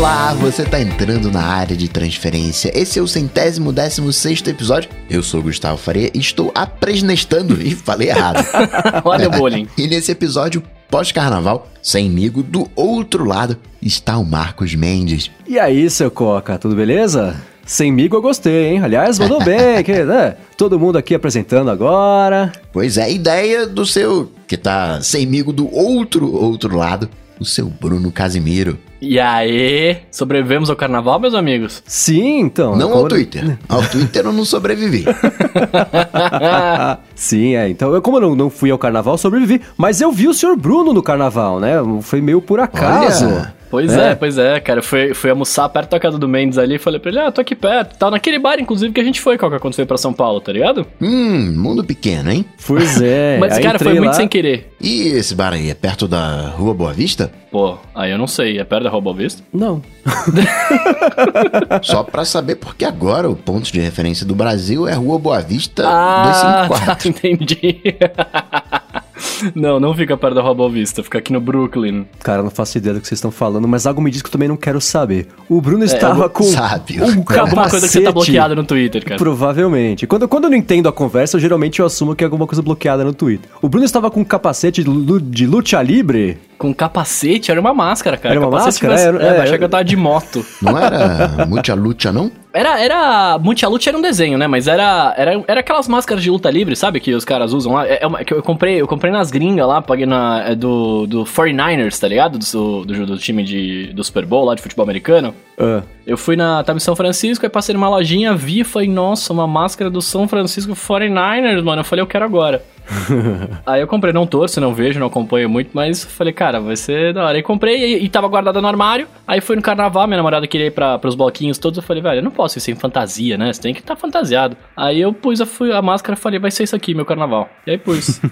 Olá, você tá entrando na área de transferência. Esse é o centésimo décimo sexto episódio. Eu sou Gustavo Faria e estou apresnestando. E falei errado. Olha o bullying. E nesse episódio pós-carnaval, semigo do outro lado, está o Marcos Mendes. E aí, seu Coca, tudo beleza? Sem migo eu gostei, hein? Aliás, mandou bem, que, né? Todo mundo aqui apresentando agora. Pois é, ideia do seu, que tá semigo do outro outro lado, o seu Bruno Casimiro. E aí, sobrevivemos ao carnaval, meus amigos? Sim, então. Não como- ao Twitter. Ao Twitter eu não sobrevivi. Sim, é. Então, eu, como eu não, não fui ao carnaval, sobrevivi. Mas eu vi o senhor Bruno no carnaval, né? Foi meio por acaso. Olha. Pois é. pois é, cara. Eu fui, fui almoçar perto da casa do Mendes ali e falei pra ele, ah, tô aqui perto. Tá naquele bar, inclusive, que a gente foi, qual que quando foi pra São Paulo, tá ligado? Hum, mundo pequeno, hein? Pois é. Mas, aí cara, foi entrei muito lá- sem querer. E esse bar aí, é perto da Rua Boa Vista? Pô, aí eu não sei, é perto da Robo Vista? Não. Só pra saber, porque agora o ponto de referência do Brasil é Rua Boa Vista Ah, tá, 254. entendi. Não, não fica perto da Robo Vista, fica aqui no Brooklyn. Cara, eu não faço ideia do que vocês estão falando, mas algo me diz que eu também não quero saber. O Bruno estava eu- com sabe. um É capacete. alguma coisa que você tá bloqueado no Twitter, cara. Provavelmente. Quando, quando eu não entendo a conversa, eu, geralmente eu assumo que é alguma coisa bloqueada no Twitter. O Bruno estava com um capacete de, lu- de luta livre. Com capacete, era uma máscara, cara. Era uma Capacete máscara? tivesse- Era- é, é, eu achei era- que eu tava de moto. Não era Mucha Lucha, não? Era, era. Multialute era um desenho, né? Mas era, era, era aquelas máscaras de luta livre, sabe? Que os caras usam lá. É, é que eu comprei, eu comprei nas gringas lá, paguei na. É do, do 49ers, tá ligado? Do, do, do time de, do Super Bowl lá de futebol americano. Ah, Eu fui na. Em São Francisco, aí passei numa lojinha, vi e falei, nossa, uma máscara do São Francisco 49ers, mano. Eu falei, eu quero agora. aí eu comprei, não torço, não vejo, não acompanho muito, mas falei, cara, vai ser da hora. Aí comprei e, e tava guardada no armário. Aí fui no carnaval, minha namorada queria ir pra, pros bloquinhos todos. Eu falei, velho, eu não posso ir sem fantasia, né? Você tem que estar fantasiado. Aí eu pus a, a máscara e falei, vai ser isso aqui, meu carnaval. E aí pus.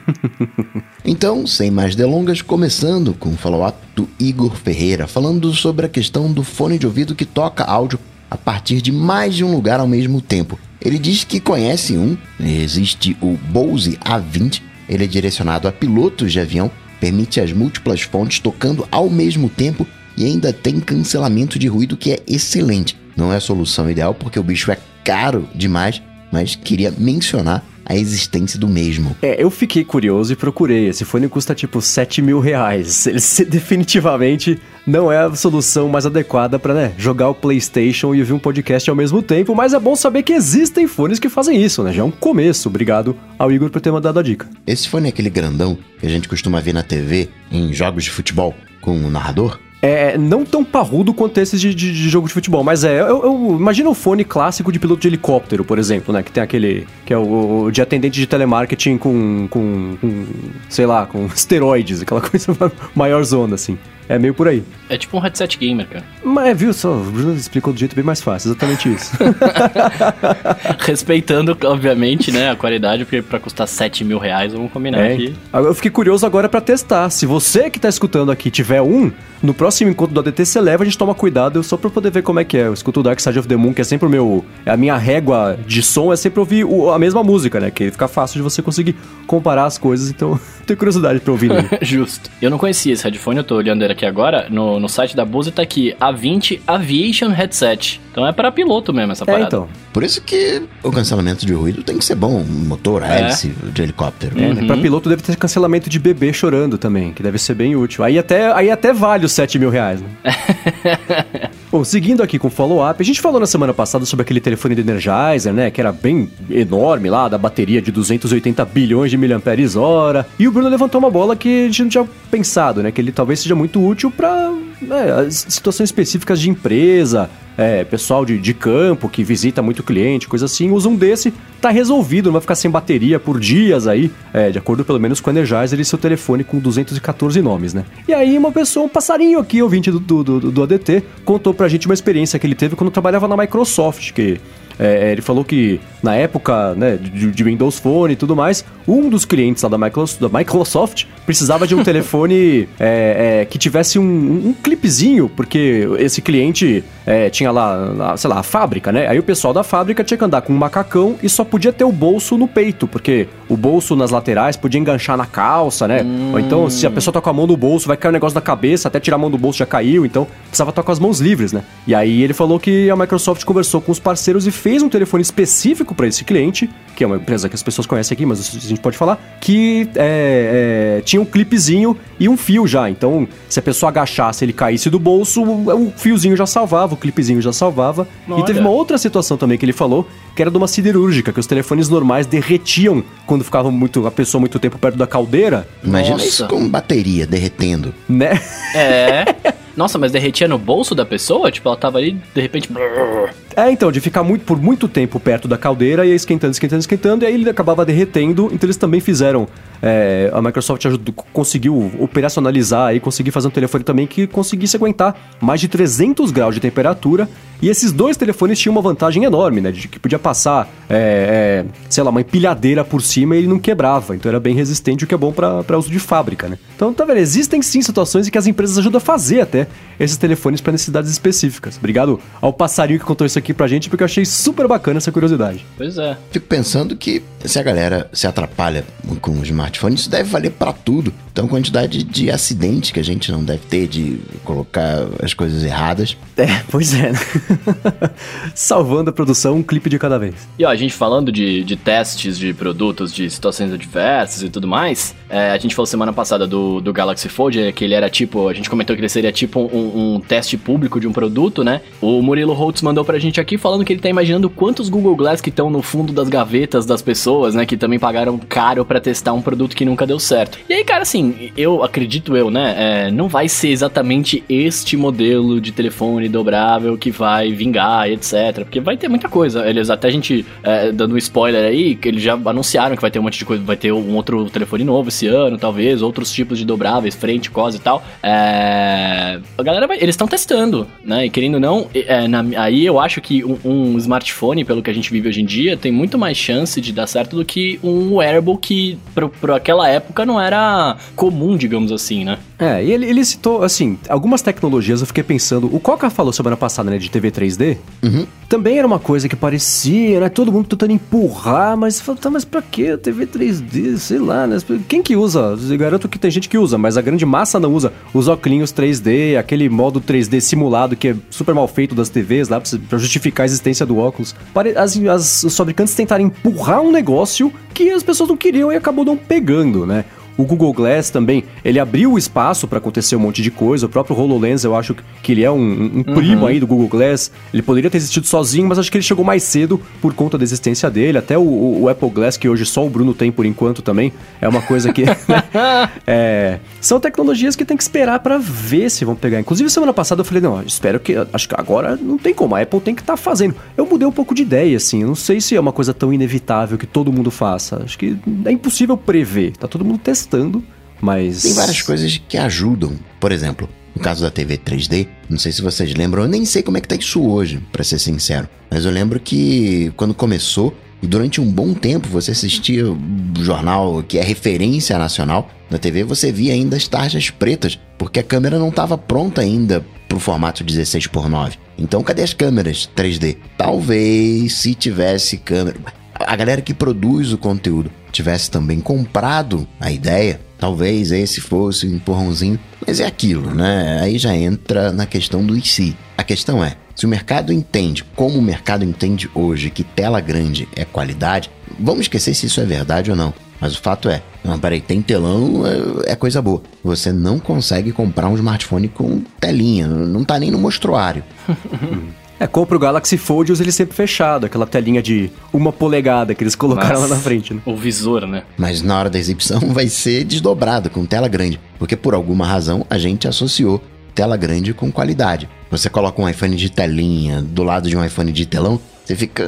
Então, sem mais delongas, começando com o follow-up do Igor Ferreira, falando sobre a questão do fone de ouvido que toca áudio a partir de mais de um lugar ao mesmo tempo. Ele diz que conhece um, existe o Bose A20, ele é direcionado a pilotos de avião, permite as múltiplas fontes tocando ao mesmo tempo e ainda tem cancelamento de ruído que é excelente. Não é a solução ideal porque o bicho é caro demais, mas queria mencionar a existência do mesmo. É, eu fiquei curioso e procurei. Esse fone custa tipo 7 mil reais. Ele definitivamente não é a solução mais adequada pra né, jogar o PlayStation e ouvir um podcast ao mesmo tempo, mas é bom saber que existem fones que fazem isso, né? Já é um começo. Obrigado ao Igor por ter mandado a dica. Esse fone é aquele grandão que a gente costuma ver na TV em jogos de futebol com o narrador? É não tão parrudo quanto esses de, de- de jogo de futebol, mas é. Eu, eu imagino o fone clássico de piloto de helicóptero, por exemplo, né? Que tem aquele. Que é o, o de atendente de telemarketing com, com, com. sei lá, com esteroides, aquela coisa maior zona, assim. É meio por aí. é tipo um headset gamer, cara. Mas viu só, o Bruno explicou do jeito bem mais fácil, exatamente isso. Respeitando, obviamente, né, a qualidade, porque pra custar 7 mil reais, vamos combinar É, aqui. Agora, Eu fiquei curioso agora pra testar. Se você que tá escutando aqui tiver um, no próximo encontro do ADT você leva, a gente toma cuidado só pra poder ver como é que é. Eu escuto o Dark Side of the Moon, que é sempre o meu. A minha régua de som é sempre ouvir o- a mesma música, né? Que fica fácil de você conseguir comparar as coisas, então tenho curiosidade pra ouvir. Né? Justo. Eu não conhecia esse headphone, eu tô olhando ele aqui agora. No, no site da Bose tá aqui, A20 Aviation Headset. Então é para piloto mesmo essa É, parada. então. Por isso que o cancelamento de ruído tem que ser bom. Motor, É. hélice de helicóptero. É, né? Pra piloto deve ter cancelamento de bebê chorando também, que deve ser bem útil. Aí até, aí até vale os 7 mil reais, né? Bom, seguindo aqui com o follow-up, a gente falou na semana passada sobre aquele telefone do Energizer, né? Que era bem enorme lá, da bateria de 280 bilhões de miliamperes hora. E o Bruno levantou uma bola que a gente não tinha pensado, né? Que ele talvez seja muito útil para situações específicas de empresa, é, pessoal de, de campo que visita muito cliente, coisa assim, usa um desse, tá resolvido, não vai ficar sem bateria por dias aí, é, de acordo pelo menos com o Energizer e seu telefone com 214 nomes, né? E aí uma pessoa, um passarinho aqui, ouvinte do, do, do, do ADT, contou pra gente uma experiência que ele teve quando trabalhava na Microsoft, que é, ele falou que na época né, de, de, Windows Phone e tudo mais, um dos clientes lá da Microsoft, da Microsoft precisava de um telefone é, é, que tivesse um, um, um, clipezinho, porque esse cliente é, tinha lá, sei lá, a fábrica, né? Aí o pessoal da fábrica tinha que andar com um macacão e só podia ter o bolso no peito, porque o bolso nas laterais podia enganchar na calça, né? Hum. Ou então, se a pessoa com a mão no bolso, vai cair um negócio na cabeça, até tirar a mão do bolso já caiu, então precisava estar com as mãos livres, né? E aí ele falou que a Microsoft conversou com os parceiros e fez um telefone específico para esse cliente, que é uma empresa que as pessoas conhecem aqui, mas a gente pode falar, que é, é, tinha um clipezinho e um fio já. Então, se a pessoa agachasse ele caísse do bolso, o fiozinho já salvava, o clipezinho já salvava. Olha. E teve uma outra situação também que ele falou, que era de uma siderúrgica, que os telefones normais derretiam quando ficava muito a pessoa muito tempo perto da caldeira. Imagina Nossa. isso com bateria derretendo. Né? É. Nossa, mas derretia no bolso da pessoa? Tipo, ela tava ali, de repente. É, então, de ficar muito, por muito tempo perto da caldeira e esquentando, esquentando, esquentando, e aí ele acabava derretendo. Então eles também fizeram. É, a Microsoft ajudou, conseguiu operacionalizar e conseguir fazer um telefone também que conseguisse aguentar mais de 300 graus de temperatura. E esses dois telefones tinham uma vantagem enorme, né? De que podia passar, é, é, sei lá, uma empilhadeira por cima e ele não quebrava. Então era bem resistente, o que é bom para uso de fábrica, né? Então, tá vendo? Existem sim situações em que as empresas ajudam a fazer até esses telefones para necessidades específicas. Obrigado ao passarinho que contou isso aqui pra gente, porque eu achei super bacana essa curiosidade. Pois é. Fico pensando que se a galera se atrapalha com o smartphone, isso deve valer para tudo. Então, a quantidade de acidentes que a gente não deve ter de colocar as coisas erradas. É, pois é. Né? Salvando a produção, um clipe de cada vez. E ó, a gente falando de, de testes de produtos, de situações adversas e tudo mais, é, a gente falou semana passada do, do Galaxy Fold, que ele era tipo, a gente comentou que ele seria tipo um, um teste público de um produto, né? O Murilo Holtz mandou pra gente aqui falando que ele tá imaginando quantos Google Glass que estão no fundo das gavetas das pessoas, né? Que também pagaram caro para testar um produto que nunca deu certo. E aí, cara, assim, eu acredito eu, né? É, não vai ser exatamente este modelo de telefone dobrável que vai vingar, etc. Porque vai ter muita coisa. Eles até a gente, é, dando um spoiler aí, que eles já anunciaram que vai ter um monte de coisa, vai ter um outro telefone novo esse ano, talvez, outros tipos de dobráveis, frente, cos e tal. É, a galera vai, eles estão testando, né? E querendo ou não, é, na, aí eu acho que um, um, smartphone, pelo que a gente vive hoje em dia, tem muito mais chance de dar certo do que um wearable que, para aquela época, não era comum, digamos assim, né? É, e ele, ele citou, assim, algumas tecnologias, eu fiquei pensando, o Coca falou semana passada, né, de TV 3D, uhum. também era uma coisa que parecia, né, todo mundo tentando empurrar, mas, tá, mas pra que TV 3D, sei lá, né, quem que usa? Eu garanto que tem gente que usa, mas a grande massa não usa. Os óculos 3D, aquele modo 3D simulado que é super mal feito das TVs lá, pra justificar a existência do óculos. As, as, os fabricantes tentaram empurrar um negócio que as pessoas não queriam e acabou não pegando, né? O Google Glass também, ele abriu o espaço para acontecer um monte de coisa. O próprio HoloLens, eu acho que ele é um, um primo uhum. aí do Google Glass. Ele poderia ter existido sozinho, mas acho que ele chegou mais cedo por conta da existência dele. Até o, o Apple Glass, que hoje só o Bruno tem por enquanto também, é uma coisa que... é, são tecnologias que tem que esperar para ver se vão pegar. Inclusive, semana passada eu falei, não, espero que... Acho que agora não tem como, a Apple tem que estar tá fazendo. Eu mudei um pouco de ideia, assim. Eu não sei se é uma coisa tão inevitável que todo mundo faça. Acho que é impossível prever. Tá todo mundo testando testando, mas. Tem várias coisas que ajudam. Por exemplo, no caso da TV 3D, não sei se vocês lembram, eu nem sei como é que tá isso hoje, para ser sincero. Mas eu lembro que quando começou, e durante um bom tempo você assistia o jornal que é referência nacional na TV, você via ainda as tarjas pretas, porque a câmera não estava pronta ainda para o formato 16 por 9. Então cadê as câmeras 3D? Talvez se tivesse câmera a galera que produz o conteúdo tivesse também comprado a ideia, talvez esse fosse um empurrãozinho, mas é aquilo, né? Aí já entra na questão do si. A questão é, se o mercado entende, como o mercado entende hoje, que tela grande é qualidade, vamos esquecer se isso é verdade ou não. Mas o fato é, não, peraí, tem telão, é, é coisa boa. Você não consegue comprar um smartphone com telinha, não tá nem no mostruário. É, compra o Galaxy Fold e usa ele sempre fechado, aquela telinha de uma polegada que eles colocaram Mas, lá na frente, né? O visor, né? Mas na hora da exibição vai ser desdobrado, com tela grande. Porque por alguma razão a gente associou tela grande com qualidade. Você coloca um iPhone de telinha do lado de um iPhone de telão, você fica.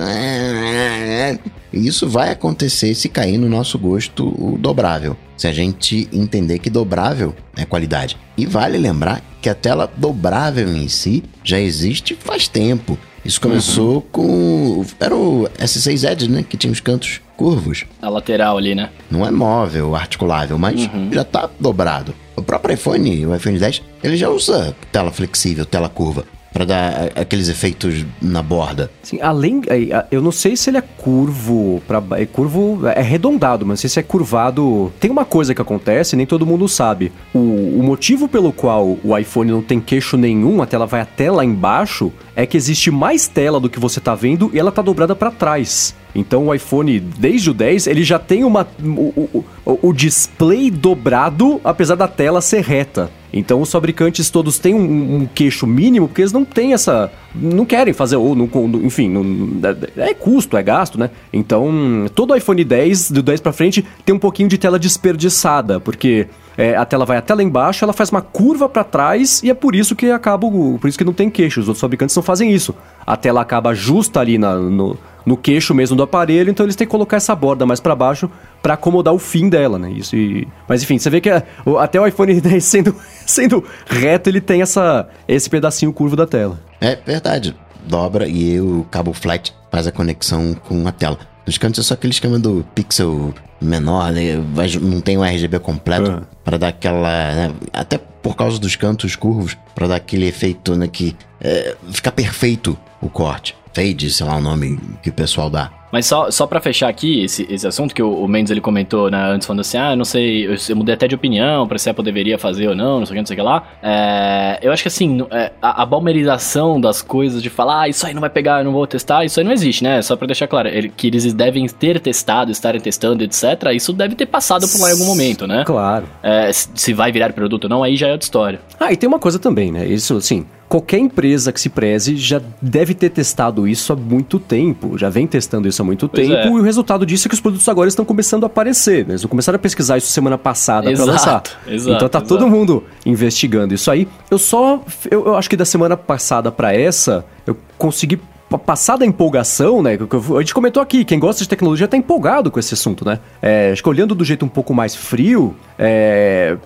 Isso vai acontecer se cair no nosso gosto o dobrável. Se a gente entender que dobrável é qualidade. E vale lembrar que a tela dobrável em si já existe faz tempo. Isso começou uhum. com. Era o S6 Edge, né? Que tinha os cantos curvos. A lateral ali, né? Não é móvel, articulável, mas uhum. já tá dobrado. O próprio iPhone, o iPhone 10, ele já usa tela flexível, tela curva para dar aqueles efeitos na borda. Sim, além, eu não sei se ele é curvo, para é curvo, é arredondado, mas não sei se é curvado. Tem uma coisa que acontece, nem todo mundo sabe. O, o motivo pelo qual o iPhone não tem queixo nenhum, a tela vai até lá embaixo, é que existe mais tela do que você tá vendo e ela tá dobrada para trás. Então o iPhone, desde o 10, ele já tem uma, o, o, o display dobrado, apesar da tela ser reta. Então os fabricantes todos têm um, um, queixo mínimo porque eles não têm essa. Não querem fazer, ou não, enfim, não, é, é custo, é gasto, né? Então todo iPhone 10, do 10 para frente, tem um pouquinho de tela desperdiçada, porque é, a tela vai até lá embaixo, ela faz uma curva para trás e é por isso que acaba. Por isso que não tem queixo. Os outros fabricantes não fazem isso. A tela acaba justa ali na, no, no queixo mesmo do aparelho, então eles têm que colocar essa borda mais para baixo para acomodar o fim dela, né? Isso e... Mas enfim, você vê que é, até o iPhone 10 sendo, sendo reto, ele tem essa, esse pedacinho curvo da tela. É verdade. Dobra e o cabo flat faz a conexão com a tela. Nos cantos é só aquele esquema do pixel menor, né? não tem o RGB completo uhum. para dar aquela. Né? Até por causa dos cantos curvos, para dar aquele efeito né, que é, fica perfeito o corte. Fade, sei lá o nome que o pessoal dá. Mas só, só para fechar aqui esse, esse assunto que o, o Mendes ele comentou né, antes, falando assim: ah, não sei, eu, eu mudei até de opinião pra se a Apple deveria fazer ou não, não sei o que, não sei o que lá. É, eu acho que assim, é, a, a balmerização das coisas de falar, ah, isso aí não vai pegar, eu não vou testar, isso aí não existe, né? Só pra deixar claro, ele, que eles devem ter testado, estarem testando, etc. Isso deve ter passado por lá em algum momento, né? Claro. É, se vai virar produto ou não, aí já é outra história. Ah, e tem uma coisa também, né? Isso, assim, qualquer empresa que se preze já deve ter testado isso há muito tempo, já vem testando isso há muito pois tempo, é. e o resultado disso é que os produtos agora estão começando a aparecer. Né? Eles começaram a pesquisar isso semana passada para lançar. Exato, então tá exato. todo mundo investigando isso aí. Eu só. Eu, eu acho que da semana passada para essa, eu consegui passar da empolgação, né? A gente comentou aqui, quem gosta de tecnologia tá empolgado com esse assunto, né? É, acho que olhando do jeito um pouco mais frio, é,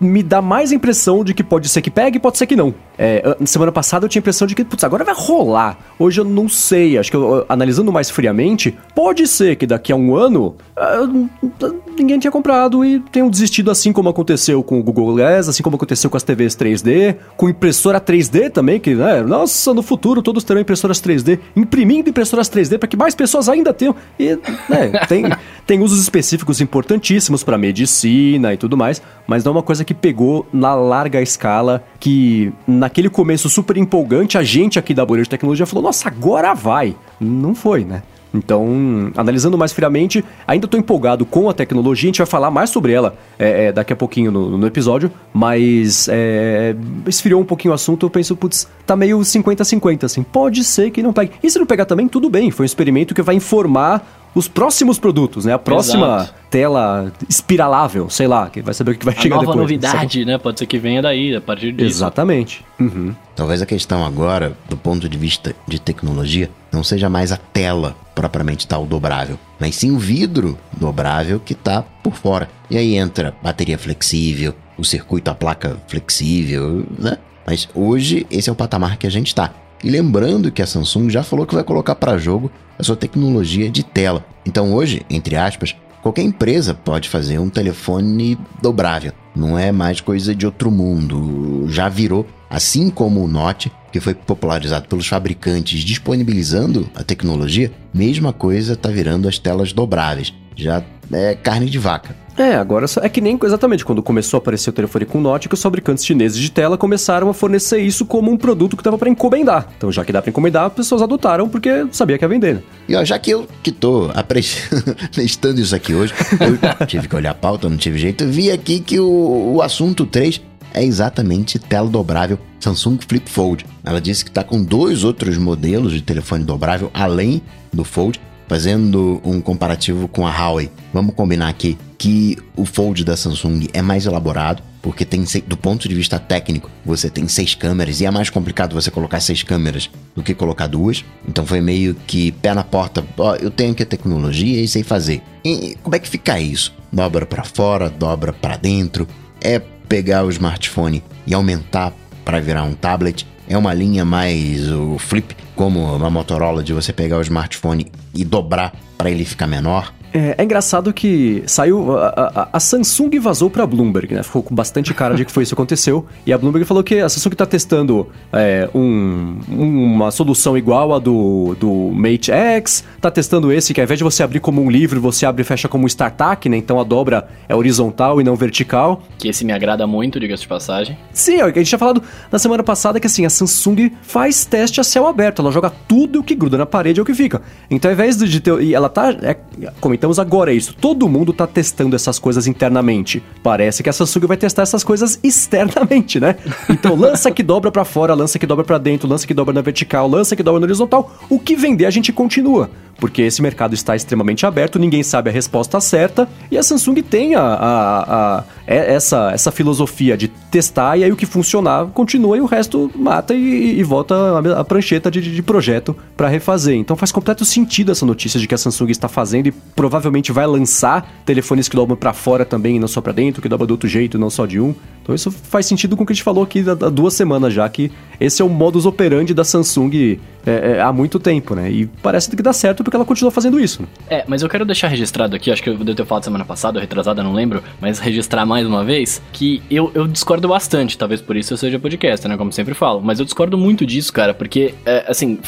me dá mais impressão de que pode ser que pegue, pode ser que não. É, semana passada eu tinha a impressão de que, putz, agora vai rolar. Hoje eu não sei, acho que eu, analisando mais friamente, pode ser que daqui a um ano uh, ninguém tinha comprado e tenham desistido assim como aconteceu com o Google Glass, assim como aconteceu com as TVs 3D, com impressora 3D também, que, né, nossa, no futuro todos terão impressoras 3D, imprimindo impressoras 3D para que mais pessoas ainda tenham. E, né, tem, tem usos específicos importantíssimos para medicina e tudo mais, mas não é uma coisa que pegou na larga escala, que naquele começo super empolgante, a gente aqui da Bolha de Tecnologia falou, nossa, agora vai. Não foi, né? Então, analisando mais friamente, ainda estou empolgado com a tecnologia, a gente vai falar mais sobre ela é, é, daqui a pouquinho no, no episódio, mas é, esfriou um pouquinho o assunto, eu penso, putz, tá meio 50-50, assim, pode ser que não pegue. E se não pegar também, tudo bem, foi um experimento que vai informar os próximos produtos, né? A próxima Exato. tela espiralável, sei lá, que vai saber o que vai a chegar nova depois. novidade, né? Pode ser que venha daí, a partir disso. Exatamente. Uhum. Talvez a questão agora, do ponto de vista de tecnologia, não seja mais a tela propriamente tal dobrável, mas sim o vidro dobrável que está por fora. E aí entra bateria flexível, o circuito, a placa flexível, né? Mas hoje esse é o patamar que a gente está. E lembrando que a Samsung já falou que vai colocar para jogo a sua tecnologia de tela. Então hoje, entre aspas, qualquer empresa pode fazer um telefone dobrável. Não é mais coisa de outro mundo. Já virou, assim como o Note, que foi popularizado pelos fabricantes disponibilizando a tecnologia, mesma coisa está virando as telas dobráveis. Já é carne de vaca. É, agora é que nem exatamente quando começou a aparecer o telefone com Note que os fabricantes chineses de tela começaram a fornecer isso como um produto que dava para encomendar. Então, já que dá para encomendar, as pessoas adotaram porque sabia que ia vender. Né? E ó, já que eu que tô apreciando isso aqui hoje, eu tive que olhar a pauta, não tive jeito, vi aqui que o, o assunto 3 é exatamente tela dobrável Samsung Flip Fold. Ela disse que está com dois outros modelos de telefone dobrável além do Fold Fazendo um comparativo com a Huawei, vamos combinar aqui que o Fold da Samsung é mais elaborado, porque tem do ponto de vista técnico, você tem seis câmeras e é mais complicado você colocar seis câmeras do que colocar duas. Então foi meio que pé na porta, ó, eu tenho aqui a tecnologia e sei fazer. E como é que fica isso? Dobra para fora, dobra para dentro. É pegar o smartphone e aumentar para virar um tablet É uma linha mais o flip, como uma Motorola de você pegar o smartphone e dobrar para ele ficar menor? É, é, engraçado que saiu. A, a, a, Samsung vazou pra Bloomberg, né? Ficou com bastante cara de que foi isso que aconteceu. E a Bloomberg falou que a Samsung tá testando é, um, uma solução igual a do, do Mate X, tá testando esse, que ao invés de você abrir como um livro, você abre e fecha como um StarTAC, né? Então a dobra é horizontal e não vertical. Que esse me agrada muito, diga-se de passagem. Sim, a gente tinha falado na semana passada que assim, a Samsung faz teste a céu aberto, ela joga tudo o que gruda na parede é o que fica. Então ao invés de ter. E ela tá. É, comentando comentamos agora isso. Todo mundo tá testando essas coisas internamente. Parece que a Samsung vai testar essas coisas externamente, né? Então lança que dobra para fora, lança que dobra para dentro, lança que dobra na vertical, lança que dobra na horizontal. O que vender a gente continua porque esse mercado está extremamente aberto, ninguém sabe a resposta certa, e a Samsung tem a, a, a, é essa, essa filosofia de testar, e aí o que funcionar continua e o resto mata e, e volta a, a prancheta de, de projeto para refazer. Então faz completo sentido essa notícia de que a Samsung está fazendo e provavelmente vai lançar telefones que dobram para fora também e não só para dentro, que dobra do outro jeito e não só de um. Então isso faz sentido com o que a gente falou aqui há duas semanas já, que esse é o modus operandi da Samsung é, é, há muito tempo, né? E parece que dá certo porque ela continua fazendo isso. É, mas eu quero deixar registrado aqui, acho que eu devo ter falado semana passada, retrasada, não lembro, mas registrar mais uma vez, que eu, eu discordo bastante, talvez por isso eu seja podcast, né? Como sempre falo, mas eu discordo muito disso, cara, porque, é, assim,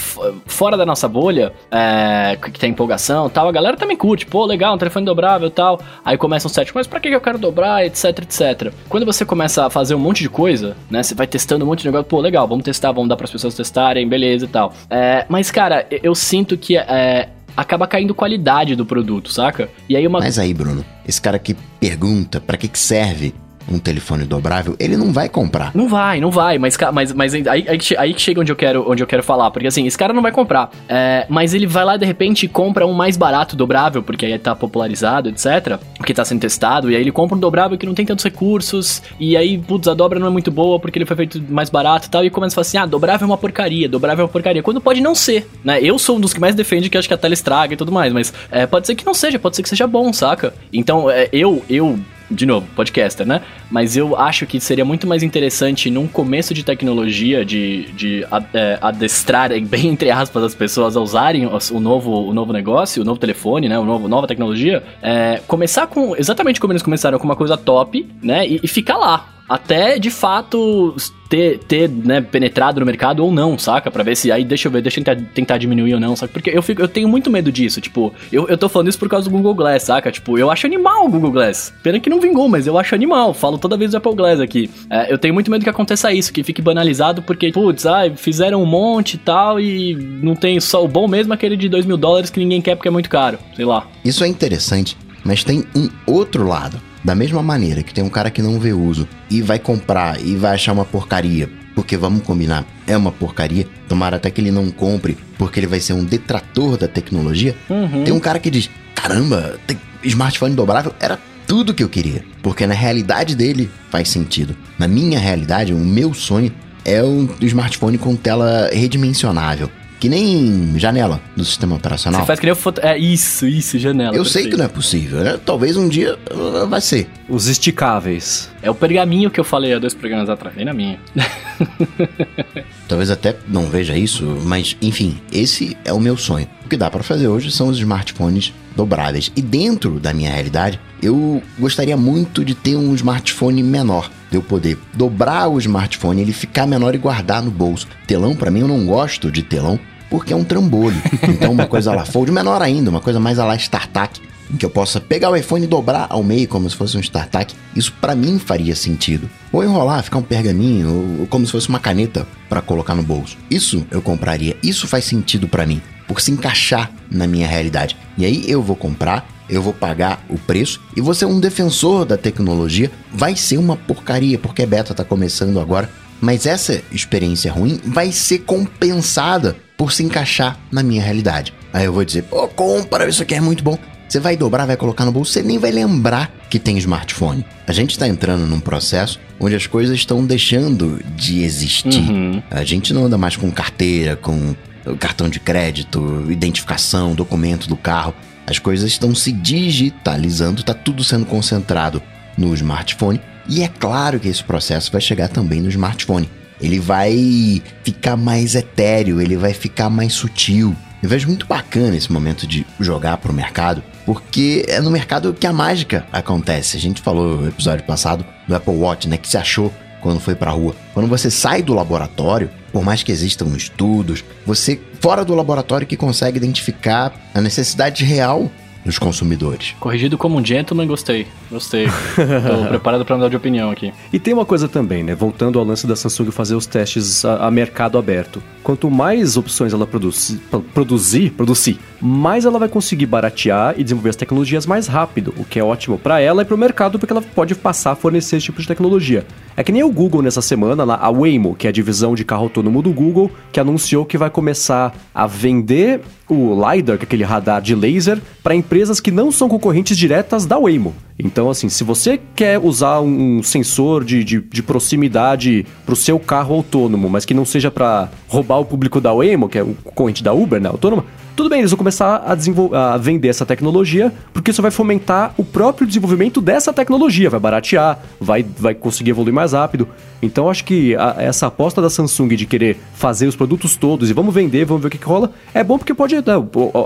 fora da nossa bolha, é, que tem empolgação tal, a galera também curte, pô, legal, um telefone dobrável tal, aí começa um set, mas pra que eu quero dobrar, etc, etc. Quando você começa a fazer um monte de coisa, né? Você vai testando um monte de negócio, pô, legal, vamos testar, vamos dar para as pessoas testarem, beleza e tal. É, mas, cara, eu sinto que é, acaba caindo qualidade do produto, saca? E aí uma. Mas aí, Bruno, esse cara que pergunta para que, que serve um telefone dobrável, ele não vai comprar. Não vai, não vai, mas, mas, mas aí, aí, aí que chega onde eu, quero, onde eu quero falar, porque assim, esse cara não vai comprar, é, mas ele vai lá de repente e compra um mais barato dobrável, porque aí tá popularizado, etc, porque tá sendo testado, e aí ele compra um dobrável que não tem tantos recursos, e aí, putz, a dobra não é muito boa porque ele foi feito mais barato e tal, e começa a falar assim, ah, dobrável é uma porcaria, dobrável é uma porcaria, quando pode não ser, né? Eu sou um dos que mais defende que acho que a tela estraga e tudo mais, mas é, pode ser que não seja, pode ser que seja bom, saca? Então, é, eu, eu de novo, podcaster, né? Mas eu acho que seria muito mais interessante num começo de tecnologia, de, de é, adestrar, bem entre aspas, as pessoas a usarem o novo, o novo negócio, o novo telefone, né? O novo, nova tecnologia, é, começar com exatamente como eles começaram, com uma coisa top, né? E, e ficar lá até de fato ter, ter né, penetrado no mercado ou não, saca? Pra ver se aí deixa eu ver, deixa eu tentar, tentar diminuir ou não, saca? Porque eu, fico, eu tenho muito medo disso, tipo, eu, eu tô falando isso por causa do Google Glass, saca? Tipo, eu acho animal o Google Glass. Pena que não vingou, mas eu acho animal. Falo toda vez do Apple Glass aqui. É, eu tenho muito medo que aconteça isso, que fique banalizado, porque, putz, fizeram um monte e tal, e não tem só o bom mesmo aquele de 2 mil dólares que ninguém quer porque é muito caro, sei lá. Isso é interessante, mas tem um outro lado. Da mesma maneira que tem um cara que não vê uso e vai comprar e vai achar uma porcaria, porque vamos combinar, é uma porcaria, tomara até que ele não compre, porque ele vai ser um detrator da tecnologia. Uhum. Tem um cara que diz: caramba, smartphone dobrável era tudo que eu queria, porque na realidade dele faz sentido. Na minha realidade, o meu sonho é um smartphone com tela redimensionável. Que nem janela do sistema operacional. Você faz que nem foto... É isso, isso, janela. Eu perfeito. sei que não é possível, né? Talvez um dia uh, vai ser. Os esticáveis. É o pergaminho que eu falei há dois programas atrás, vem na minha. Talvez até não veja isso, mas enfim, esse é o meu sonho. O que dá para fazer hoje são os smartphones dobráveis. E dentro da minha realidade, eu gostaria muito de ter um smartphone menor de eu poder dobrar o smartphone, ele ficar menor e guardar no bolso. Telão, para mim, eu não gosto de telão porque é um trambolho. Então, uma coisa lá fold menor ainda, uma coisa mais a lá StarTAC, em que eu possa pegar o iPhone e dobrar ao meio como se fosse um StarTAC, isso para mim faria sentido. Ou enrolar, ficar um pergaminho, ou como se fosse uma caneta para colocar no bolso. Isso eu compraria, isso faz sentido para mim, por se encaixar na minha realidade. E aí eu vou comprar, eu vou pagar o preço e você é um defensor da tecnologia, vai ser uma porcaria porque a beta tá começando agora, mas essa experiência ruim vai ser compensada por se encaixar na minha realidade. Aí eu vou dizer, pô, compra, isso aqui é muito bom. Você vai dobrar, vai colocar no bolso, você nem vai lembrar que tem smartphone. A gente está entrando num processo onde as coisas estão deixando de existir. Uhum. A gente não anda mais com carteira, com cartão de crédito, identificação, documento do carro. As coisas estão se digitalizando, está tudo sendo concentrado no smartphone. E é claro que esse processo vai chegar também no smartphone. ele vai ficar mais etéreo, ele vai ficar mais sutil. Eu vejo muito bacana esse momento de jogar pro mercado, porque é no mercado que a mágica acontece. A gente falou no episódio passado do Apple Watch, né, que se achou quando foi pra rua. Quando você sai do laboratório, por mais que existam estudos, você fora do laboratório que consegue identificar a necessidade real dos consumidores. Corrigido como um gentleman, gostei. Gostei. Tô preparado para mudar de opinião aqui. E tem uma coisa também, né? Voltando ao lance da Samsung fazer os testes a, a mercado aberto. Quanto mais opções ela produzi, produzir, produzir, mais ela vai conseguir baratear e desenvolver as tecnologias mais rápido, o que é ótimo para ela e para o mercado porque ela pode passar a fornecer esse tipo de tecnologia. É que nem o Google nessa semana, lá, a Waymo, que é a divisão de carro autônomo do Google, que anunciou que vai começar a vender o LiDAR, que é aquele radar de laser, para empresas que não são concorrentes diretas da Waymo. Então, assim, se você quer usar um sensor de, de, de proximidade para o seu carro autônomo, mas que não seja para roubar o público da Waymo, que é o concorrente da Uber, né, autônoma, tudo bem, eles vão começar a, a vender essa tecnologia, porque isso vai fomentar o próprio desenvolvimento dessa tecnologia, vai baratear, vai, vai conseguir evoluir mais rápido. Então acho que a, essa aposta da Samsung de querer fazer os produtos todos e vamos vender, vamos ver o que, que rola, é bom porque pode. Né,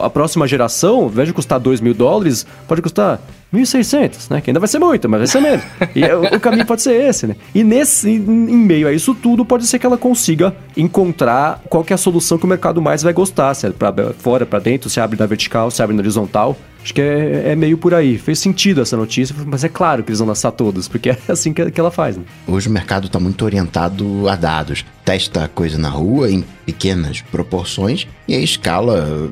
a próxima geração, ao invés de custar 2 mil dólares, pode custar 1.600, né? Que ainda vai ser muito, mas vai ser menos. e o, o caminho pode ser esse, né? E nesse, em, em, meio a isso tudo, pode ser que ela consiga encontrar qual é a solução que o mercado mais vai gostar. Se é para fora, para dentro, se abre na vertical, se abre na horizontal. Acho que é, é, meio por aí. Fez sentido essa notícia, mas é claro que eles vão lançar todos, porque é assim que, que ela faz. Né? Hoje o mercado está muito orientado a dados. Testa coisa na rua em pequenas proporções e a escala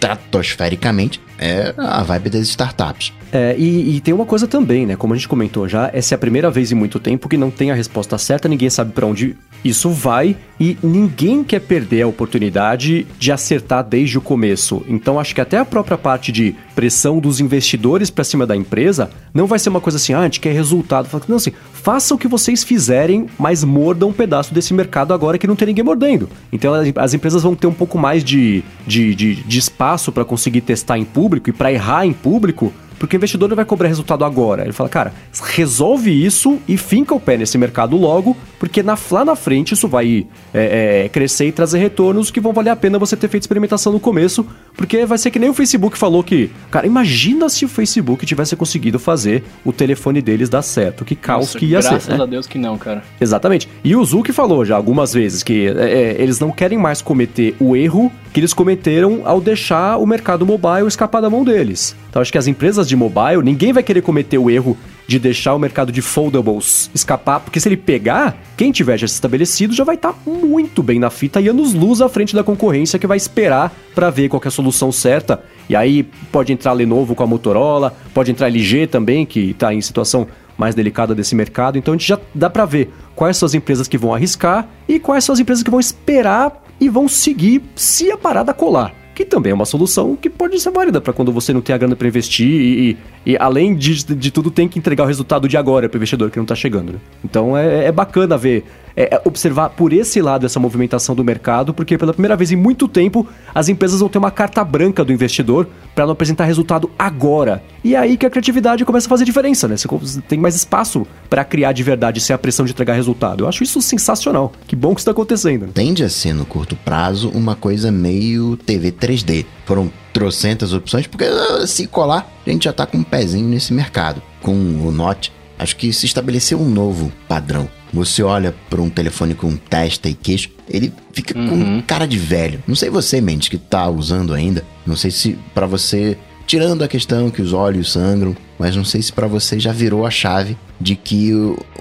estratosfericamente é a vibe das startups. É, e, e, tem uma coisa também, né? Como a gente comentou já, essa é a primeira vez em muito tempo que não tem a resposta certa, ninguém sabe para onde isso vai e ninguém quer perder a oportunidade de acertar desde o começo. Então acho que até a própria parte de pressão dos investidores para cima da empresa não vai ser uma coisa assim, ah, a gente quer resultado. Não, assim, faça o que vocês fizerem, mas mordam um pedaço desse mercado agora que não tem ninguém mordendo. Então as empresas vão ter um pouco mais de, de, de, de espaço para conseguir testar em público e para errar em público porque o investidor não vai cobrar resultado agora. Ele fala, cara, resolve isso e finca o pé nesse mercado logo, porque na, lá na frente isso vai é, é, crescer e trazer retornos que vão valer a pena você ter feito experimentação no começo, porque vai ser que nem o Facebook falou que, cara, imagina se o Facebook tivesse conseguido fazer o telefone deles dar certo. Que caos Nossa, que ia graças ser. Graças né? a Deus que não, cara. Exatamente. E o Zuki falou já algumas vezes que é, eles não querem mais cometer o erro que eles cometeram ao deixar o mercado mobile escapar da mão deles. Então acho que as empresas de mobile, ninguém vai querer cometer o erro de deixar o mercado de foldables escapar, porque se ele pegar, quem tiver já estabelecido já vai estar tá muito bem na fita e anos luz à frente da concorrência que vai esperar para ver qual é a solução certa. E aí pode entrar Lenovo com a Motorola, pode entrar LG também, que está em situação mais delicada desse mercado. Então a gente já dá para ver quais são as empresas que vão arriscar e quais são as empresas que vão esperar e vão seguir se a parada colar que também é uma solução que pode ser válida para quando você não tem a grana para investir e, e, além de, de tudo, tem que entregar o resultado de agora para o investidor que não está chegando. Né? Então é, é bacana ver é, é, observar por esse lado essa movimentação do mercado, porque pela primeira vez em muito tempo as empresas vão ter uma carta branca do investidor para não apresentar resultado agora. E é aí que a criatividade começa a fazer diferença, né? Você tem mais espaço para criar de verdade sem a pressão de entregar resultado. Eu acho isso sensacional. Que bom que está acontecendo. Tende a ser no curto prazo uma coisa meio TV 3D. Foram trocentas opções, porque ah, se colar, a gente já está com um pezinho nesse mercado. Com o Note, acho que se estabeleceu um novo padrão você olha para um telefone com testa e queixo, ele fica uhum. com cara de velho. Não sei você, Mendes, que tá usando ainda. Não sei se para você, tirando a questão que os olhos sangram, mas não sei se para você já virou a chave de que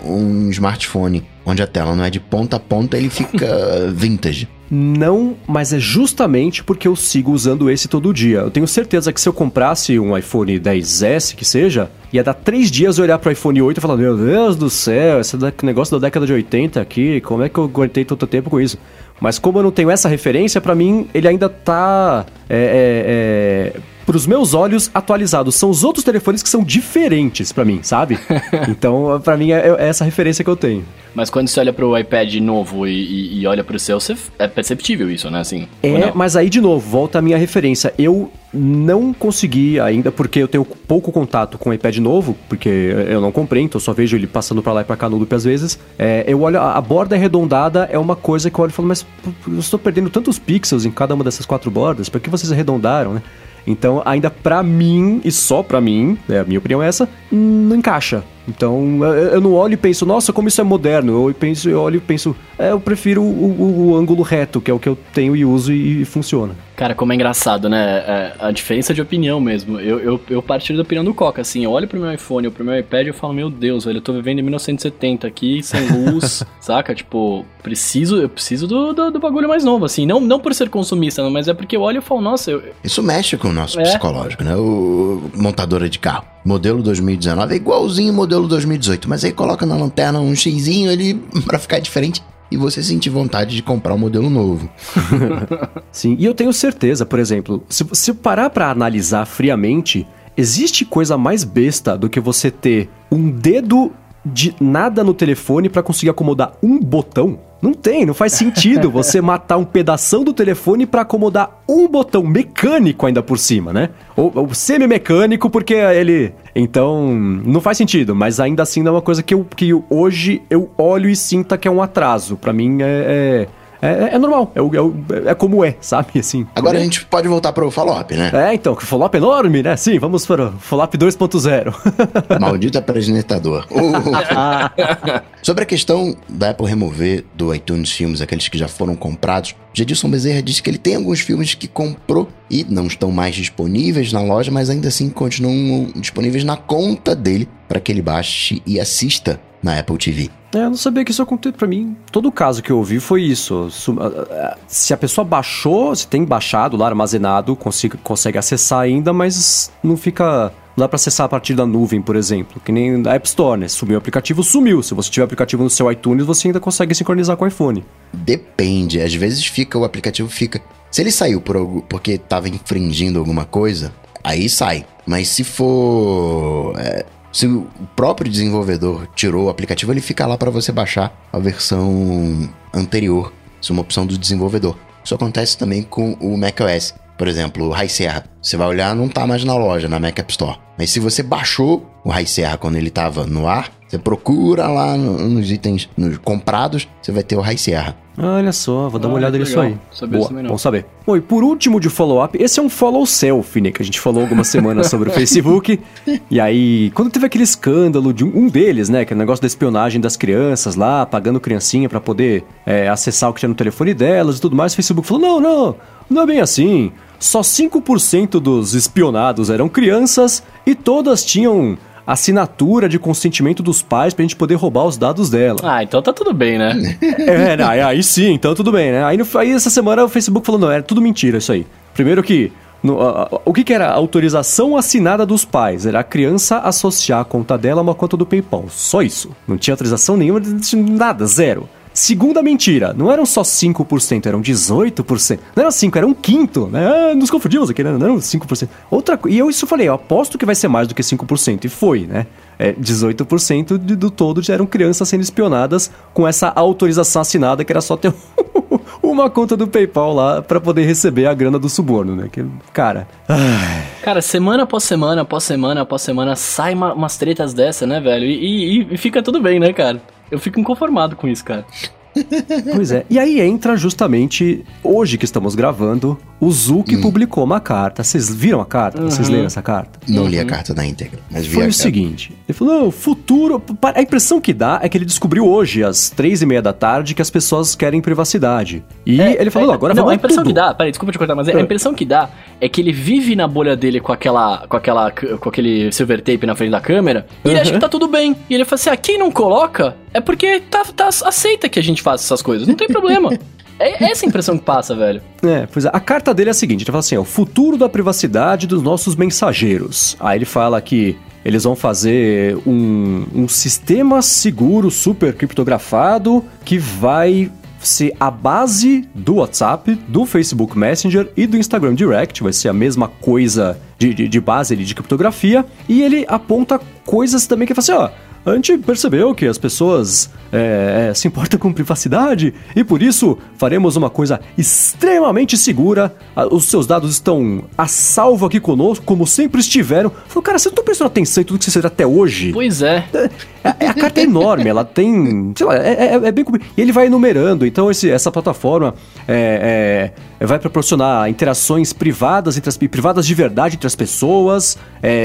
um smartphone onde a tela não é de ponta a ponta, ele fica vintage. Não, mas é justamente porque eu sigo usando esse todo dia. Eu tenho certeza que se eu comprasse um iPhone 10S, que seja, ia dar três dias olhar pro iPhone 8 e falar: Meu Deus do céu, esse negócio da década de 80 aqui, como é que eu aguentei tanto tempo com isso? Mas como eu não tenho essa referência, para mim ele ainda tá. É, é, é para os meus olhos, atualizados. São os outros telefones que são diferentes para mim, sabe? então, para mim, é, é, essa referência que eu tenho. Mas quando você olha pro iPad novo e, e, e olha pro seu, você, é perceptível isso, né? Assim, é, mas aí, de novo, volta a minha referência. Eu não consegui ainda, porque eu tenho pouco contato com o iPad novo, porque eu não comprei, então só vejo ele passando pra lá e pra cá no loop às vezes. É, eu olho, a borda arredondada é uma coisa que eu olho e falo, mas eu estou perdendo tantos pixels em cada uma dessas quatro bordas, por que vocês arredondaram, né? Então, ainda pra mim, e só pra mim, né, a minha opinião é essa, não encaixa. Então, eu não olho e penso, nossa, como isso é moderno. Eu penso, eu olho e penso, é, eu prefiro o, o, o, ângulo reto, que é o que eu tenho e uso e, e funciona. Cara, como é engraçado, né? É, a diferença de opinião mesmo. Eu, eu, eu partilho da opinião do Coca, assim. Eu olho pro meu iPhone ou pro meu iPad e eu falo, meu Deus, velho, eu tô vivendo em 1970 aqui, sem luz, saca? Tipo, preciso, eu preciso do, do, do, bagulho mais novo, assim. Não, não por ser consumista, mas é porque eu olho e falo, nossa, eu... Isso mexe com o nosso é. psicológico, né? O, o montadora de carro. Modelo 2019 é igualzinho o modelo 2018, mas aí coloca na lanterna um xizinho ali para ficar diferente e você sentir vontade de comprar um modelo novo. Sim, e eu tenho certeza, por exemplo, se, se parar para analisar friamente, existe coisa mais besta do que você ter um dedo de nada no telefone para conseguir acomodar um botão? Não tem, não faz sentido você matar um pedaço do telefone para acomodar um botão mecânico ainda por cima, né? Ou, ou semi-mecânico, porque ele. Então, não faz sentido, mas ainda assim é uma coisa que, eu, que hoje eu olho e sinta que é um atraso. para mim é, é é, é normal, é, é, é, como é, sabe? Assim. Agora a gente pode voltar pro follow-up, né? É, então, o follow-up é enorme, né? Sim, vamos para o follow-up 2.0. Maldito apresentador. Uh. Sobre a questão da Apple remover do iTunes filmes aqueles que já foram comprados, Jedilson Bezerra disse que ele tem alguns filmes que comprou e não estão mais disponíveis na loja, mas ainda assim continuam disponíveis na conta dele para que ele baixe e assista na Apple TV. É, eu não sabia que isso acontecia para mim. Todo caso que eu ouvi foi isso. Se a pessoa baixou, se tem baixado lá, armazenado, consegue, consegue acessar ainda, mas não fica. Não dá pra acessar a partir da nuvem, por exemplo. Que nem da App Store, né? Sumiu o aplicativo, sumiu. Se você tiver o aplicativo no seu iTunes, você ainda consegue sincronizar com o iPhone. Depende. Às vezes fica, o aplicativo fica. Se ele saiu por, porque tava infringindo alguma coisa, aí sai. Mas se for. É se o próprio desenvolvedor tirou o aplicativo, ele fica lá para você baixar a versão anterior. Isso é uma opção do desenvolvedor. Isso acontece também com o macOS. Por exemplo, o High Sierra. Você vai olhar, não tá mais na loja, na Mac App Store. Mas se você baixou o High Sierra quando ele estava no ar, você procura lá nos itens nos comprados, você vai ter o High Sierra. Olha só, vou dar uma olhada nisso aí. Boa, bom saber. Bom, e por último de follow-up, esse é um follow selfie, né? Que a gente falou algumas semanas sobre o Facebook. E aí, quando teve aquele escândalo de um, deles, né? Que é o negócio da espionagem das crianças lá, pagando criancinha para poder é, acessar o que tinha no telefone delas e tudo mais, o Facebook falou: não, não, não é bem assim. Só 5% dos espionados eram crianças e todas tinham assinatura de consentimento dos pais pra gente poder roubar os dados dela. Ah, então tá tudo bem, né? é, não, aí sim, então tudo bem, né? Aí, no, aí essa semana o Facebook falou, não, era tudo mentira isso aí. Primeiro que no, uh, o que, que, era? Autorização assinada dos pais. Era a criança associar a conta dela a uma conta do PayPal. Só isso. Não tinha autorização nenhuma, nada, zero. Segunda mentira, não eram só 5%, eram 18%. Não eram 5, era um quinto, né? Ah, nos confundimos aqui, né? Não eram 5%. Outra E eu isso falei, eu aposto que vai ser mais do que 5%. E foi, né? É, 18% de, do todo eram crianças sendo espionadas com essa autorização assinada que era só ter uma conta do PayPal lá para poder receber a grana do suborno, né? Que, cara. Ai. Cara, semana após semana, após semana, após semana, sai uma, umas tretas dessa, né, velho? E, e, e fica tudo bem, né, cara? Eu fico inconformado com isso, cara. pois é. E aí entra justamente, hoje que estamos gravando, o Zuki hum. publicou uma carta. Vocês viram a carta? Uhum. Vocês leram essa carta? Não uhum. li a carta na íntegra, mas vi Foi o seguinte: ele falou, não, futuro. A impressão que dá é que ele descobriu hoje, às três e meia da tarde, que as pessoas querem privacidade. E é, ele falou, é, agora Não, a impressão tudo. que dá, peraí, desculpa te cortar, mas é. a impressão que dá é que ele vive na bolha dele com aquela. com aquela. com aquele silver tape na frente da câmera, e ele acha que tá tudo bem. E ele fala assim: ah, quem não coloca é porque tá, tá aceita que a gente faça essas coisas. Não tem problema. É essa a impressão que passa, velho. É, pois é. A carta dele é a seguinte: ele fala assim: é o futuro da privacidade dos nossos mensageiros. Aí ele fala que eles vão fazer um, um sistema seguro super criptografado que vai ser a base do WhatsApp, do Facebook Messenger e do Instagram Direct. Vai ser a mesma coisa de, de, de base ali, de criptografia. E ele aponta coisas também que ele fala assim: ó a gente percebeu que as pessoas é, é, se importam com privacidade e por isso faremos uma coisa extremamente segura. Os seus dados estão a salvo aqui conosco, como sempre estiveram. Falei, cara, você não tá prestando atenção em tudo que você fez até hoje? Pois é. é. é a carta é enorme, ela tem. Sei lá, é, é, é bem. E ele vai enumerando. Então, esse, essa plataforma é, é, vai proporcionar interações privadas, entre as, privadas de verdade entre as pessoas.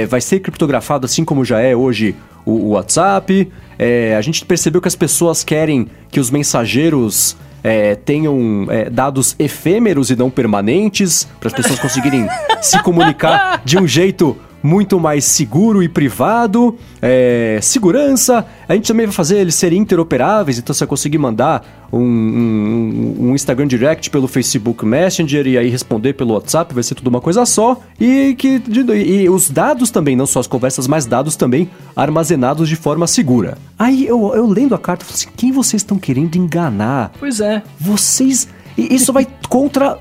vai ser criptografado assim como já é hoje o, o WhatsApp. É, a gente percebeu que as pessoas querem que os mensageiros é, tenham é, dados efêmeros e não permanentes, para as pessoas conseguirem se comunicar de um jeito muito mais seguro e privado, é, segurança. A gente também vai fazer eles serem interoperáveis, então você vai conseguir mandar um, um, um, Instagram Direct pelo Facebook Messenger e aí responder pelo WhatsApp, vai ser tudo uma coisa só. E que e os dados também, não só as conversas, mas dados também armazenados de forma segura. Aí eu, eu lendo a carta, eu falei assim, quem vocês estão querendo enganar? Pois é. Vocês... Isso vai contra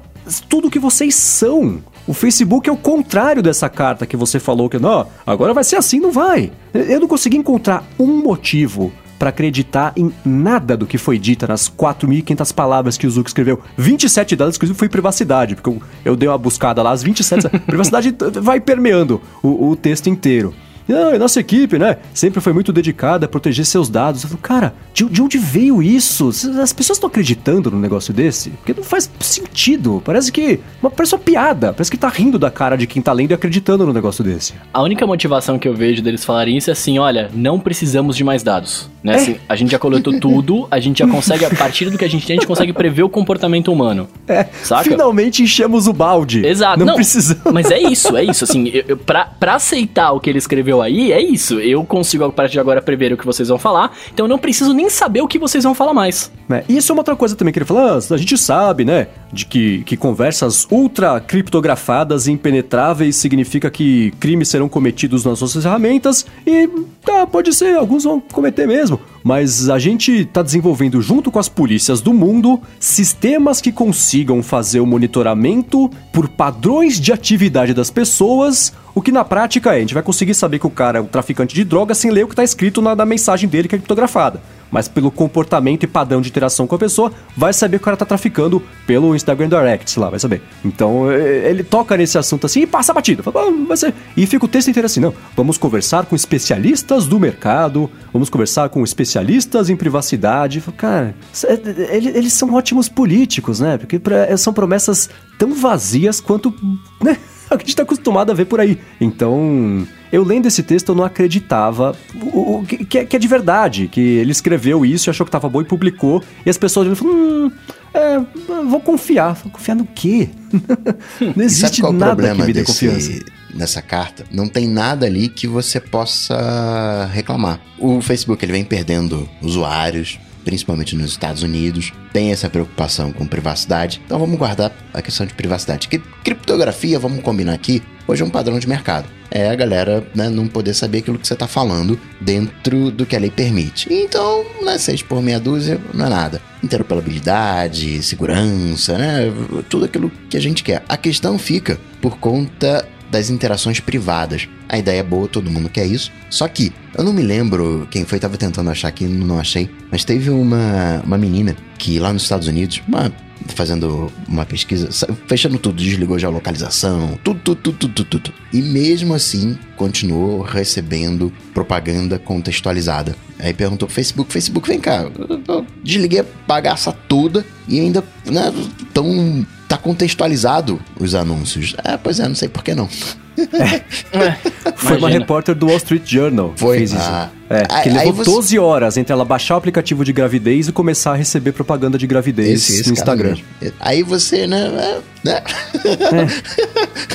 tudo que vocês são. O Facebook é o contrário dessa carta que você falou que não, agora vai ser assim, não vai. Eu não consegui encontrar um motivo para acreditar em nada do que foi dita nas 4.500 palavras que o Zuck escreveu. 27 delas, inclusive, foi privacidade, porque eu, eu dei uma buscada lá, as 27. privacidade vai permeando o, o texto inteiro. Não, a nossa equipe, né, sempre foi muito dedicada a proteger seus dados. Eu falo, cara, de, de onde veio isso? As pessoas estão acreditando num negócio desse? Porque não faz sentido. Parece que. Uma, parece uma piada. Parece que tá rindo da cara de quem tá lendo e acreditando no negócio desse. A única motivação que eu vejo deles falarem isso é assim: olha, não precisamos de mais dados. Né? É. Assim, a gente já coletou tudo, a gente já consegue, a partir do que a gente tem, a gente consegue prever o comportamento humano. É. Saca? Finalmente enchemos o balde. Exato. Não, não precisamos. Mas é isso, é isso. Assim, eu, eu, pra, pra aceitar o que ele escreveu aí, é isso. Eu consigo, a partir de agora, prever o que vocês vão falar. Então eu não preciso nem saber o que vocês vão falar mais. É, isso é uma outra coisa também que ele falou. Ah, a gente sabe, né? De que, que conversas ultra criptografadas e impenetráveis significa que crimes serão cometidos nas nossas ferramentas. E tá, pode ser, alguns vão cometer mesmo. Mas a gente está desenvolvendo junto com as polícias do mundo sistemas que consigam fazer o monitoramento por padrões de atividade das pessoas o que na prática é, a gente vai conseguir saber que o cara é um traficante de drogas sem ler o que está escrito na, na, mensagem dele que é criptografada. Mas pelo comportamento e padrão de interação com a pessoa, vai saber que o cara tá traficando pelo Instagram Direct, sei lá, vai saber. Então ele toca nesse assunto assim e passa batido. Fala, vai ser. E fica o texto inteiro assim, não. Vamos conversar com especialistas do mercado, vamos conversar com especialistas em privacidade. Fala, cara, eles são ótimos políticos, né? Porque são promessas tão vazias quanto. Né? É o que a gente tá acostumado a ver por aí. Então, eu lendo esse texto, eu não acreditava o, o que, é, que, é de verdade, que ele escreveu isso e achou que tava bom e publicou, e as pessoas falaram, hum, é, vou confiar. Confiar no quê? não existe nada que me dê confiança. Nessa carta, não tem nada ali que você possa reclamar. O Facebook ele vem perdendo usuários, principalmente nos Estados Unidos, tem essa preocupação com privacidade. Então vamos guardar a questão de privacidade. Que criptografia, vamos combinar aqui, hoje é um padrão de mercado. É a galera né, não poder saber aquilo que você está falando dentro do que a lei permite. Então, né, seis por meia dúzia não é nada. Interoperabilidade, segurança, né, tudo aquilo que a gente quer. A questão fica por conta das interações privadas. A ideia é boa, todo mundo quer isso. Só que eu não me lembro quem foi, tava tentando achar aqui, não achei. Mas teve uma, uma menina que lá nos Estados Unidos, uma, fazendo uma pesquisa, fechando tudo, desligou já a localização, tudo, tudo, tudo, tudo, tudo. E mesmo assim, continuou recebendo propaganda contextualizada. Aí perguntou Facebook, Facebook, vem cá, eu desliguei a bagaça toda e ainda, né, tão tá contextualizado os anúncios. É, pois é, não sei por que não. É. Foi uma repórter do Wall Street Journal Foi. que fez isso. Ah. É, que aí, levou você... 12 horas entre ela baixar o aplicativo de gravidez e começar a receber propaganda de gravidez esse, esse no Instagram. Aí você, né? É, né?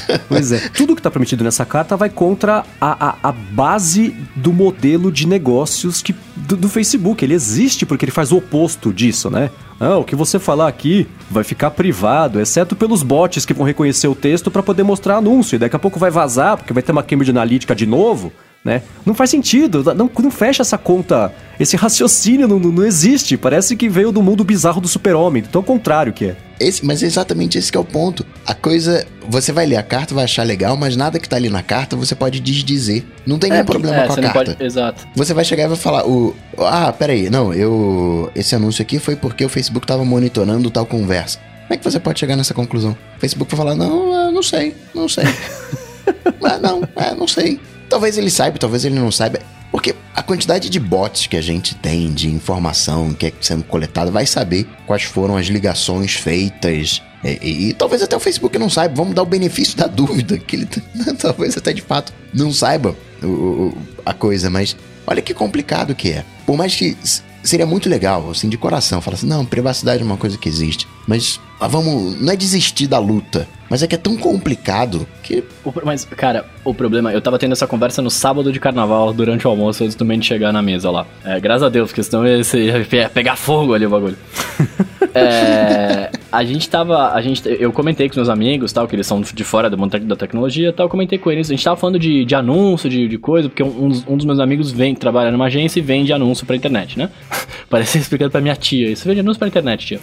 É. Pois é. Tudo que está permitido nessa carta vai contra a, a, a base do modelo de negócios que, do, do Facebook. Ele existe porque ele faz o oposto disso, né? Ah, o que você falar aqui vai ficar privado, exceto pelos bots que vão reconhecer o texto para poder mostrar anúncio. E daqui a pouco vai vazar, porque vai ter uma Cambridge Analytica de novo, né? Não faz sentido, não, não fecha essa conta. Esse raciocínio não, não existe. Parece que veio do mundo bizarro do super-homem. Então, ao contrário que é. esse, mas é exatamente esse que é o ponto. A coisa, você vai ler a carta, vai achar legal, mas nada que tá ali na carta você pode desdizer. Não tem É, nenhum problema é, com a carta. pode- Exato. Você vai chegar e vai falar, o. Ah, peraí, não, eu. Esse anúncio aqui foi porque o Facebook tava monitorando tal conversa. Como é que você pode chegar nessa conclusão? O Facebook vai falar, não, eu não sei, não sei. ah, não, é, não sei. Talvez ele saiba, talvez ele não saiba. Porque a quantidade de bots que a gente tem de informação que é sendo coletada vai saber quais foram as ligações feitas. E, e- e talvez até o Facebook não saiba. Vamos dar o benefício da dúvida. Que ele t- talvez até de fato não saiba o- o- a coisa, mas olha que complicado que é. Por mais que seria muito legal, assim, de coração, falar assim, não, privacidade é uma coisa que existe. Mas ah, vamos. Não é desistir da luta. Mas é que é tão complicado que mas, cara, o problema, eu tava tendo essa conversa no sábado de carnaval, durante o almoço, antes do Mendes chegar na mesa lá. É, graças a Deus, porque senão ia, ia pe- pegar fogo ali o bagulho. É, a gente tava. A gente, eu comentei com meus amigos, tal, que eles são de fora do mundo da tecnologia tal. Eu comentei com eles. A gente tava falando de, de anúncio, de, de coisa, porque um, dos- um dos meus amigos vem trabalhar numa agência e vende anúncio pra internet, né? Parece explicando pra minha tia. Isso vende anúncio pra internet, tia.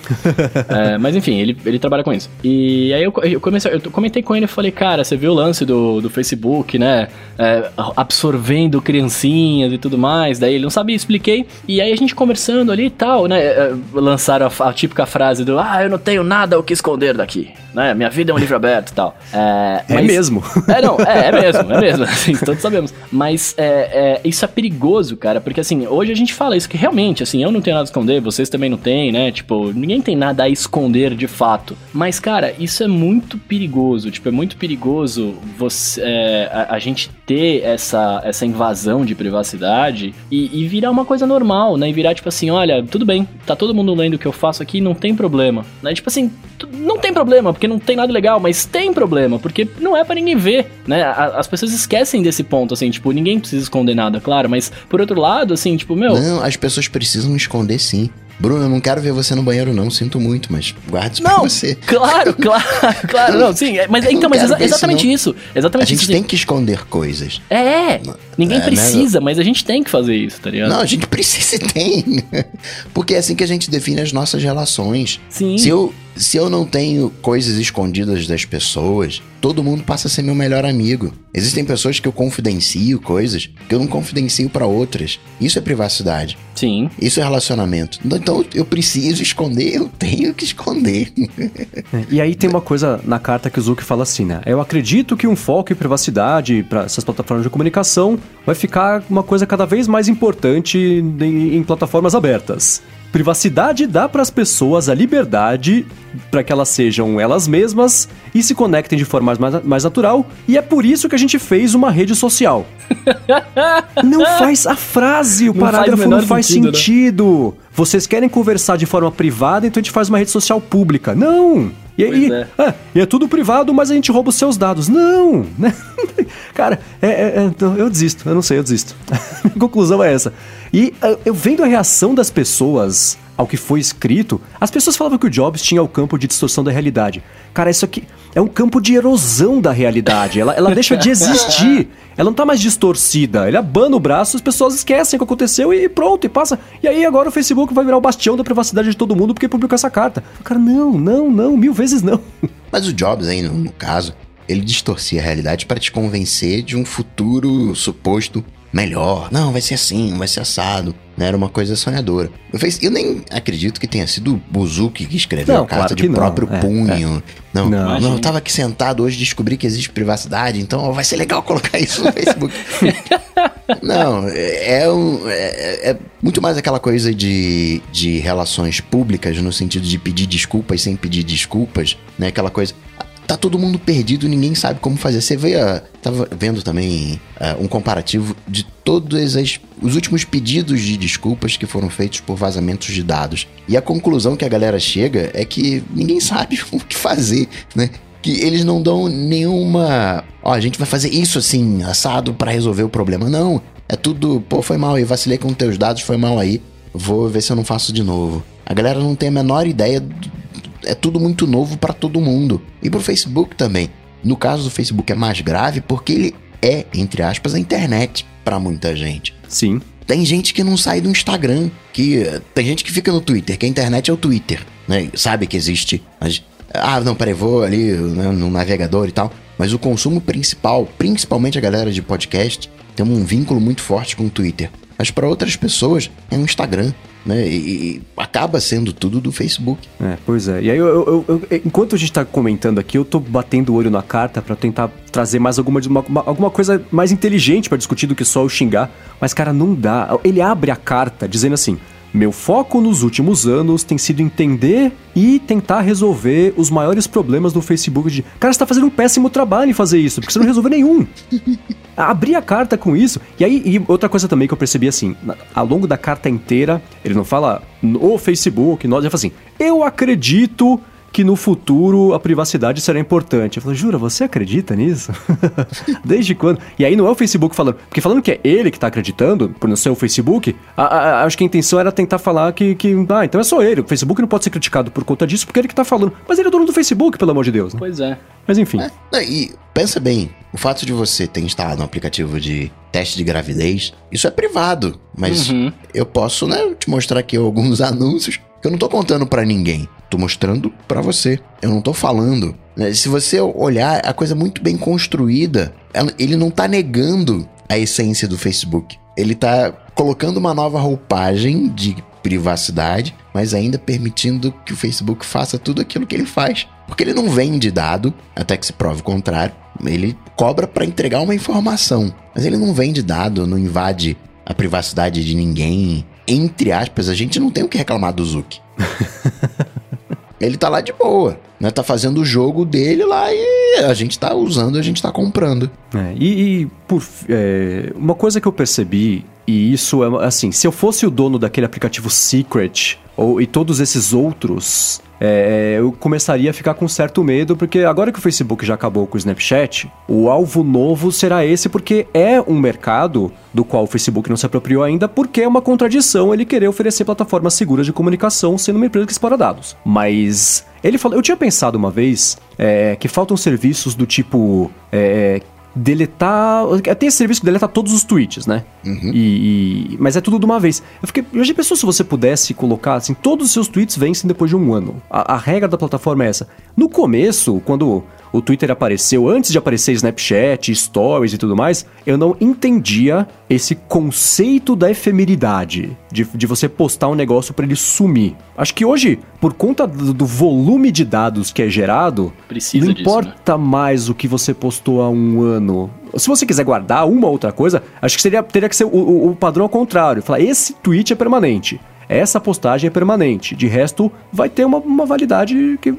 É, mas enfim, ele, ele trabalha com isso. E aí eu, eu, comecei, eu comentei com ele e falei, cara, você viu o lance do, do Facebook, né? É, absorvendo criancinhas e tudo mais. Daí ele não sabia, expliquei. E aí a gente conversando ali e tal, né? é, lançaram a, a típica frase do Ah, eu não tenho nada o que esconder daqui. Né? Minha vida é um livro aberto e tal. É, É mas- mesmo. é, não, é, é mesmo, é mesmo, assim, todos sabemos. Mas é, é, isso é perigoso, cara, porque assim, hoje a gente fala isso que realmente, assim, eu não tenho nada a esconder, vocês também não têm, né? Tipo, ninguém tem nada a esconder de fato. Mas, cara, isso é muito perigoso, tipo, é muito perigoso você, é, a, a gente ter essa, essa invasão de privacidade e, e virar uma coisa normal, né? E virar tipo assim, olha, tudo bem, tá todo mundo lendo o que eu faço aqui, não tem problema, né? Tipo assim, não tem problema, porque não tem nada legal, mas tem problema, porque não é pra ninguém ver, né? As pessoas esquecem desse ponto, assim, tipo, ninguém precisa esconder nada, claro, mas por outro lado, assim, tipo, meu, Não, as pessoas precisam esconder sim. Bruno, eu não quero ver você no banheiro, não. Sinto muito, mas guarde isso pra não, você. claro, claro, claro, não, sim, é- mas então, mas exa- isso, exatamente isso, A exatamente gente isso. tem que esconder coisas. É, ninguém É, né? precisa, mas a gente tem que fazer isso, tá ligado? Não, a gente precisa e tem. Porque é assim que a gente define as nossas relações. Sim. Se eu, se eu não tenho coisas escondidas das pessoas, todo mundo passa a ser meu melhor amigo. Existem pessoas que eu confidencio coisas que eu não confidencio pra outras. Isso é privacidade. Sim. Isso é relacionamento. Então eu preciso esconder, eu tenho que esconder. E aí tem uma coisa na carta que o Zuck fala assim, né? Eu acredito que um foco em privacidade para essas plataformas de comunicação vai ficar uma coisa cada vez mais importante em, em plataformas abertas. Privacidade dá para as pessoas a liberdade para que elas sejam elas mesmas e se conectem de forma mais, mais natural, e é por isso que a gente fez uma rede social. Não faz a frase, o Não faz o parágrafo não faz sentido, né? sentido. Vocês querem conversar de forma privada, então a gente faz uma rede social pública. Não! E aí, é. ah, e é tudo privado, mas a gente rouba os seus dados. Não! Né? Cara, é, é- é- então eu desisto, eu não sei, eu desisto. Minha conclusão é essa. E ah, eu vendo a reação das pessoas ao que foi escrito, as pessoas falavam que o Jobs tinha o campo de distorção da realidade. Cara, isso aqui é um campo de erosão da realidade. Ela, ela deixa de existir. Ela não tá mais distorcida. Ele abana o braço, as pessoas esquecem o que aconteceu e pronto, e passa. E aí agora o Facebook vai virar o bastião da privacidade de todo mundo porque publicou essa carta. Cara, não, não, não, mil vezes não. Mas o Jobs, aí, no, no caso, ele distorcia a realidade para te convencer de um futuro suposto melhor. Não, vai ser assim, vai ser assado. Né? Era uma coisa sonhadora. Eu, fiz- eu nem acredito que tenha sido o Buzuki que escreveu Não, a carta claro de não, próprio é, punho. Não, Não. não, Imagina. eu tava aqui sentado hoje descobri que existe privacidade, então ó, vai ser legal colocar isso no Facebook. Não, é, é um- é- é muito mais aquela coisa de, de relações públicas, no sentido de pedir desculpas sem pedir desculpas, né? Aquela coisa. Tá todo mundo perdido, ninguém sabe como fazer. Você vê a. Tava vendo também ah, um comparativo de todos as, os últimos pedidos de desculpas que foram feitos por vazamentos de dados. E a conclusão que a galera chega é que ninguém sabe o que fazer, né? que eles não dão nenhuma. Ó, a gente vai fazer isso assim, assado pra resolver o problema. Não. É tudo, pô, foi mal aí, vacilei com teus dados, foi mal aí. Vou ver se eu não faço de novo. A galera não tem a menor ideia. É tudo muito novo pra todo mundo. E pro Facebook também. No caso do Facebook é mais grave porque ele é, entre aspas, a internet pra muita gente. Sim. Tem gente que não sai do Instagram, que tem gente que fica no Twitter, que a internet é o Twitter. né? Sabe que existe. Mas, ah, não, peraí, vou ali né, no navegador e tal. Mas o consumo principal, principalmente a galera de podcast, tem um vínculo muito forte com o Twitter. Mas para outras pessoas é um Instagram, né? E, e, acaba sendo tudo do Facebook. É, pois é. E aí, eu, eu, eu, enquanto a gente tá comentando aqui, eu tô batendo o olho na carta para tentar trazer mais alguma, uma, alguma coisa mais inteligente para discutir do que só o xingar. Mas, cara, não dá. Ele abre a carta dizendo assim: meu foco nos últimos anos tem sido entender e tentar resolver os maiores problemas do Facebook. De... Cara, você tá fazendo um péssimo trabalho em fazer isso, porque você não resolveu nenhum. Abrir a carta com isso. E aí, e outra coisa também que eu percebi assim, ao longo da carta inteira, ele não fala o Facebook, nós, ele fala assim: eu acredito que no futuro a privacidade será importante. Eu falei, jura, você acredita nisso? Desde quando? E aí não é o Facebook falando, porque falando que é ele que tá acreditando, por não ser o Facebook, a, a, acho que a intenção era tentar falar que, que, ah, então é só ele, o Facebook não pode ser criticado por conta disso, porque é ele que tá falando. Mas ele é dono do Facebook, pelo amor de Deus. Né? Pois é. Mas enfim. É, e pensa bem, o fato de você ter instalado um aplicativo de teste de gravidez, isso é privado. Mas uhum. eu posso, né, te mostrar aqui alguns anúncios que eu não tô contando para ninguém. Tô mostrando para você. Eu não tô falando. Né? Se você olhar, a coisa é muito bem construída. Ele não tá negando a essência do Facebook. Ele tá colocando uma nova roupagem de privacidade, mas ainda permitindo que o Facebook faça tudo aquilo que ele faz. Porque ele não vende dado, até que se prove o contrário. Ele cobra para entregar uma informação, mas ele não vende dado, não invade a privacidade de ninguém, entre aspas, a gente não tem o que reclamar do Zuki. ele tá lá de boa, né? Tá fazendo o jogo dele lá e a gente tá usando, a gente tá comprando. É, e, e por, é, uma coisa que eu percebi, e isso é assim, se eu fosse o dono daquele aplicativo Secret ou, e todos esses outros é, eu começaria a ficar com certo medo, porque agora que o Facebook já acabou com o Snapchat, o alvo novo será esse, porque é um mercado do qual o Facebook não se apropriou ainda, porque é uma contradição ele querer oferecer plataformas seguras de comunicação sendo uma empresa que explora dados. Mas ele falou, eu tinha pensado uma vez é, que faltam serviços do tipo é, deletar. Tem esse serviço que deleta todos os tweets, né? Uhum. E, e, mas é tudo de uma vez. Eu fiquei. Eu já pensou se você pudesse colocar assim, todos os seus tweets vencem depois de um ano. A, a regra da plataforma é essa. No começo, quando o Twitter apareceu, antes de aparecer Snapchat, Stories e tudo mais, eu não entendia esse conceito da efemeridade, de, de você postar um negócio para ele sumir. Acho que hoje, por conta do, do volume de dados que é gerado, Precisa não disso, importa né? mais o que você postou há um ano. Se você quiser guardar uma outra coisa, acho que seria, teria que ser o, o, o padrão ao contrário. Falar, esse tweet é permanente essa postagem é permanente. De resto, vai ter uma, uma validade que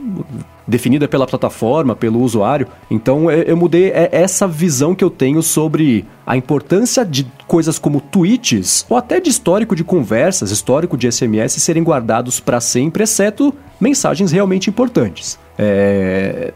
definida pela plataforma, pelo usuário. Então eu, eu mudei é, essa visão que eu tenho sobre a importância de coisas como tweets ou até de histórico de conversas, histórico de SMS serem guardados para sempre, exceto mensagens realmente importantes. É...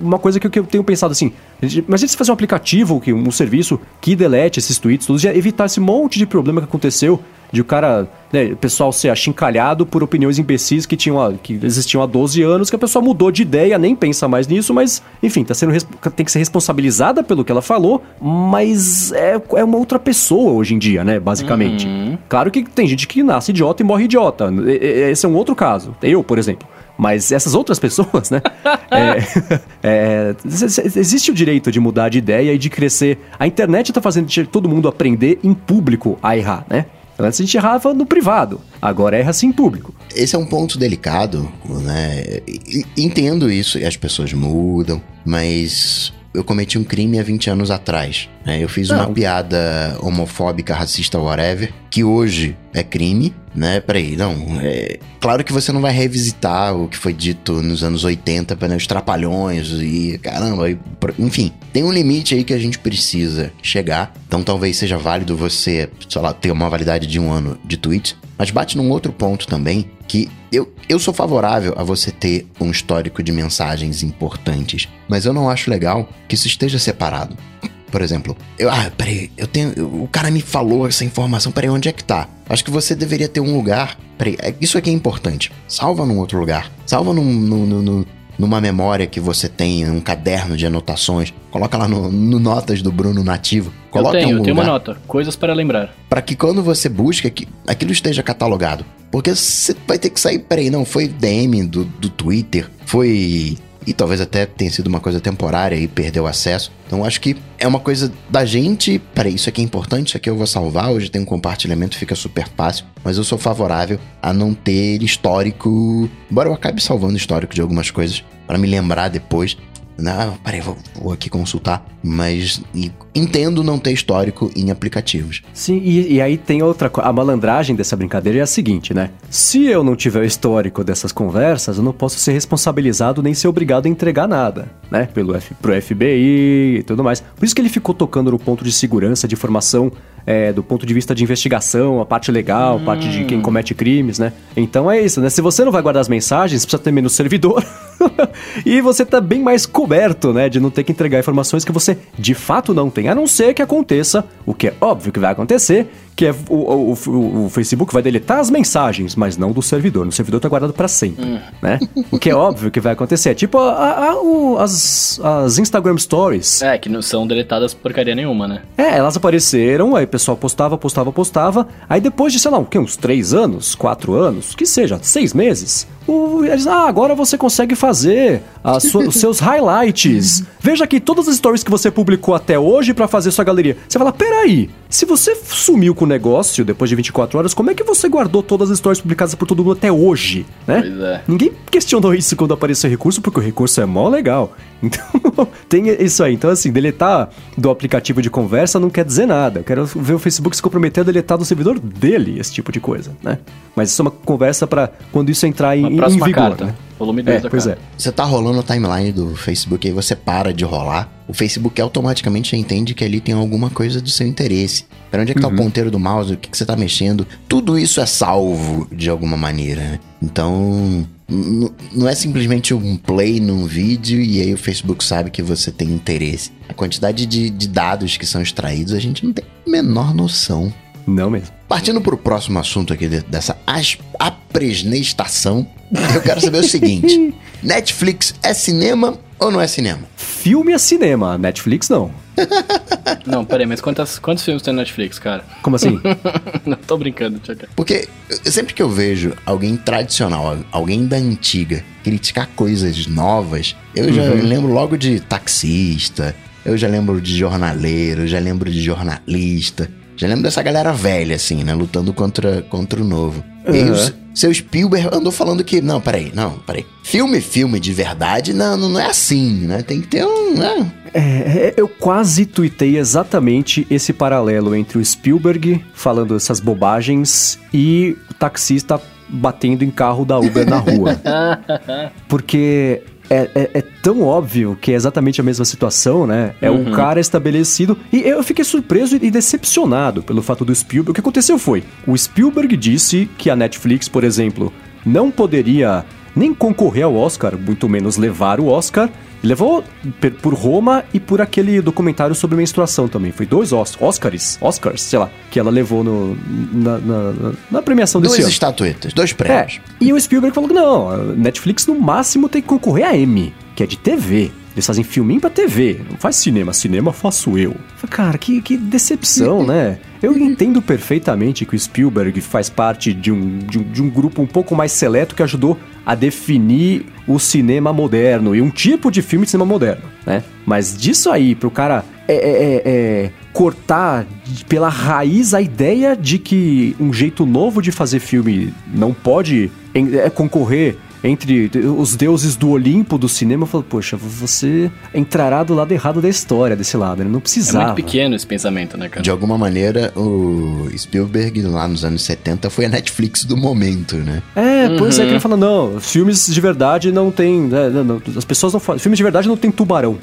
Uma coisa que eu tenho pensado assim, imagina se fazer um aplicativo, um serviço que delete esses tweets todos, já evitar esse monte de problema que aconteceu de o cara, né, o pessoal ser achincalhado por opiniões imbecis que, tinham, que existiam há 12 anos, que a pessoa mudou de ideia, nem pensa mais nisso, mas, enfim, tá sendo, tem que ser responsabilizada pelo que ela falou, mas é, é uma outra pessoa hoje em dia, né, basicamente. Uhum. Claro que tem gente que nasce idiota e morre idiota. Esse é um outro caso. Eu, por exemplo. Mas essas outras pessoas, né? é, é, existe o direito de mudar de ideia e de crescer. A internet está fazendo todo mundo aprender em público a errar, né? Antes a gente errava no privado, agora erra assim em público. Esse é um ponto delicado, né? Entendo isso, e as pessoas mudam, mas eu cometi um crime há 20 anos atrás. Né? Eu fiz Não. uma piada homofóbica, racista, whatever, que hoje é crime, né? Peraí, não. É... Claro que você não vai revisitar o que foi dito nos anos 80 para os trapalhões e caramba. E... Enfim, tem um limite aí que a gente precisa chegar. Então talvez seja válido você, sei lá, ter uma validade de um ano de tweets. Mas bate num outro ponto também, que eu, eu sou favorável a você ter um histórico de mensagens importantes, mas eu não acho legal que isso esteja separado. Por exemplo, eu, ah, peraí, eu tenho. O cara me falou essa informação, peraí, onde é que tá? Acho que você deveria ter um lugar. Peraí, é, isso aqui é importante. Salva num outro lugar. Salva num, num, num, numa memória que você tem, um caderno de anotações. Coloca lá no, no Notas do Bruno Nativo. Coloca eu tenho, eu tenho uma nota. Coisas para lembrar. Para que quando você busca, que aquilo esteja catalogado. Porque você vai ter que sair, peraí, não, foi DM do, do Twitter, foi e talvez até tenha sido uma coisa temporária e perdeu acesso. Então acho que é uma coisa da gente, peraí, isso aqui é importante, isso aqui eu vou salvar, hoje tem um compartilhamento, fica super fácil, mas eu sou favorável a não ter histórico, embora eu acabe salvando histórico de algumas coisas para me lembrar depois, não, peraí, vou, vou aqui consultar. Mas entendo não ter histórico em aplicativos. Sim, e, e, aí tem outra coisa. A malandragem dessa brincadeira é a seguinte, né? Se eu não tiver o histórico dessas conversas, eu não posso ser responsabilizado nem ser obrigado a entregar nada, né? Pelo F, pro FBI e tudo mais. Por isso que ele ficou tocando no ponto de segurança, de informação é, do ponto de vista de investigação, a parte legal, a parte de quem hum. comete crimes, né? Então é isso, né? Se você não vai guardar as mensagens, precisa ter menos servidor. e você tá bem mais coberto, né? De não ter que entregar informações que você de fato não tem. A não ser que aconteça, o que é óbvio que vai acontecer, que é o, o, o, o, Facebook vai deletar as mensagens, mas não do servidor. No servidor tá guardado para sempre, hum. né? O que é óbvio que vai acontecer. É tipo a, a, o, as, as Instagram Stories. É, que não são deletadas porcaria nenhuma, né? É, elas apareceram, aí o pessoal postava, postava, postava. Aí depois de, sei lá, o quê? Uns três anos, quatro anos, que seja, seis meses, o, eles, ah, agora você consegue fazer sua, os seus highlights. Veja aqui todas as stories que você publicou até hoje para fazer sua galeria. Você fala, peraí, se você sumiu com o negócio depois de 24 horas, como é que você guardou todas as stories publicadas por todo mundo até hoje, né? Pois é. Ninguém questionou isso quando apareceu o recurso, porque o recurso é mó legal. Então, tem isso aí. Então, assim, deletar do aplicativo de conversa não quer dizer nada. Eu quero ver o Facebook se comprometer a deletar do servidor dele esse tipo de coisa, né? Mas isso é uma conversa para quando isso entrar em, em vigor, carta. né? Volume 2 é, da pois é. Você tá rolando a timeline do Facebook, aí você para de rolar. O Facebook automaticamente entende que ali tem alguma coisa do seu interesse. Para onde é que uhum. tá o uhum. ponteiro do mouse? O que, que você tá mexendo? Tudo isso é salvo de alguma maneira. Né? Então, não é simplesmente um play num vídeo e aí o Facebook sabe que você tem interesse. A quantidade de, de dados que são extraídos a gente não tem a menor noção. Não mesmo. Partindo para o próximo assunto aqui dessa apresnestação, eu quero saber o seguinte: Netflix é cinema ou não é cinema? Filme é cinema, Netflix não. Não, peraí, mas quantas, quantos filmes tem na Netflix, cara? Como assim? não, tô brincando, Tchaka. Porque sempre que eu vejo alguém tradicional, alguém da antiga, criticar coisas novas, eu já uhum. lembro logo de taxista, eu já lembro de jornaleiro, já lembro de jornalista. Já lembro dessa galera velha, assim, né? Lutando contra, contra o novo. Uhum. E o seu Spielberg andou falando que. Não, peraí, não, peraí. Filme, filme de verdade, não, não é assim, né? Tem que ter um. Né? É, é, eu quase tuitei exatamente esse paralelo entre o Spielberg falando essas bobagens e o taxista batendo em carro da Uber na rua. Porque é, é, é, tão óbvio que é exatamente a mesma situação, né? É uhum. um cara estabelecido. E eu fiquei surpreso e decepcionado pelo fato do Spielberg. O que aconteceu foi: o Spielberg disse que a Netflix, por exemplo, não poderia nem concorrer ao Oscar, muito menos levar o Oscar, levou por Roma e por aquele documentário sobre menstruação também. Foi dois Oscars, Oscars, sei lá, que ela levou no, na, na, na premiação desse Duas ano. estatuetas, dois prêmios. É, e o Spielberg falou que não, Netflix no máximo tem que concorrer a Emmy, que é de TV. Eles fazem filminho pra TV, não faz cinema, cinema faço eu. Cara, que, que decepção, né? Eu entendo perfeitamente que o Spielberg faz parte de um, de um, de um grupo um pouco mais seleto que ajudou a definir o cinema moderno e um tipo de filme de cinema moderno, né? Mas disso aí, pro cara é, é, é, é cortar pela raiz a ideia de que um jeito novo de fazer filme não pode é concorrer entre os deuses do Olimpo do cinema, eu falo, poxa, você entrará do lado errado da história desse lado, ele não precisava. É muito pequeno esse pensamento, né, cara? De alguma maneira, o Spielberg, lá nos anos 70, foi a Netflix do momento, né? É, uhum. pois é, que ele fala, não, filmes de verdade não tem, né, não, não, as pessoas não falam, filmes de verdade não tem tubarão.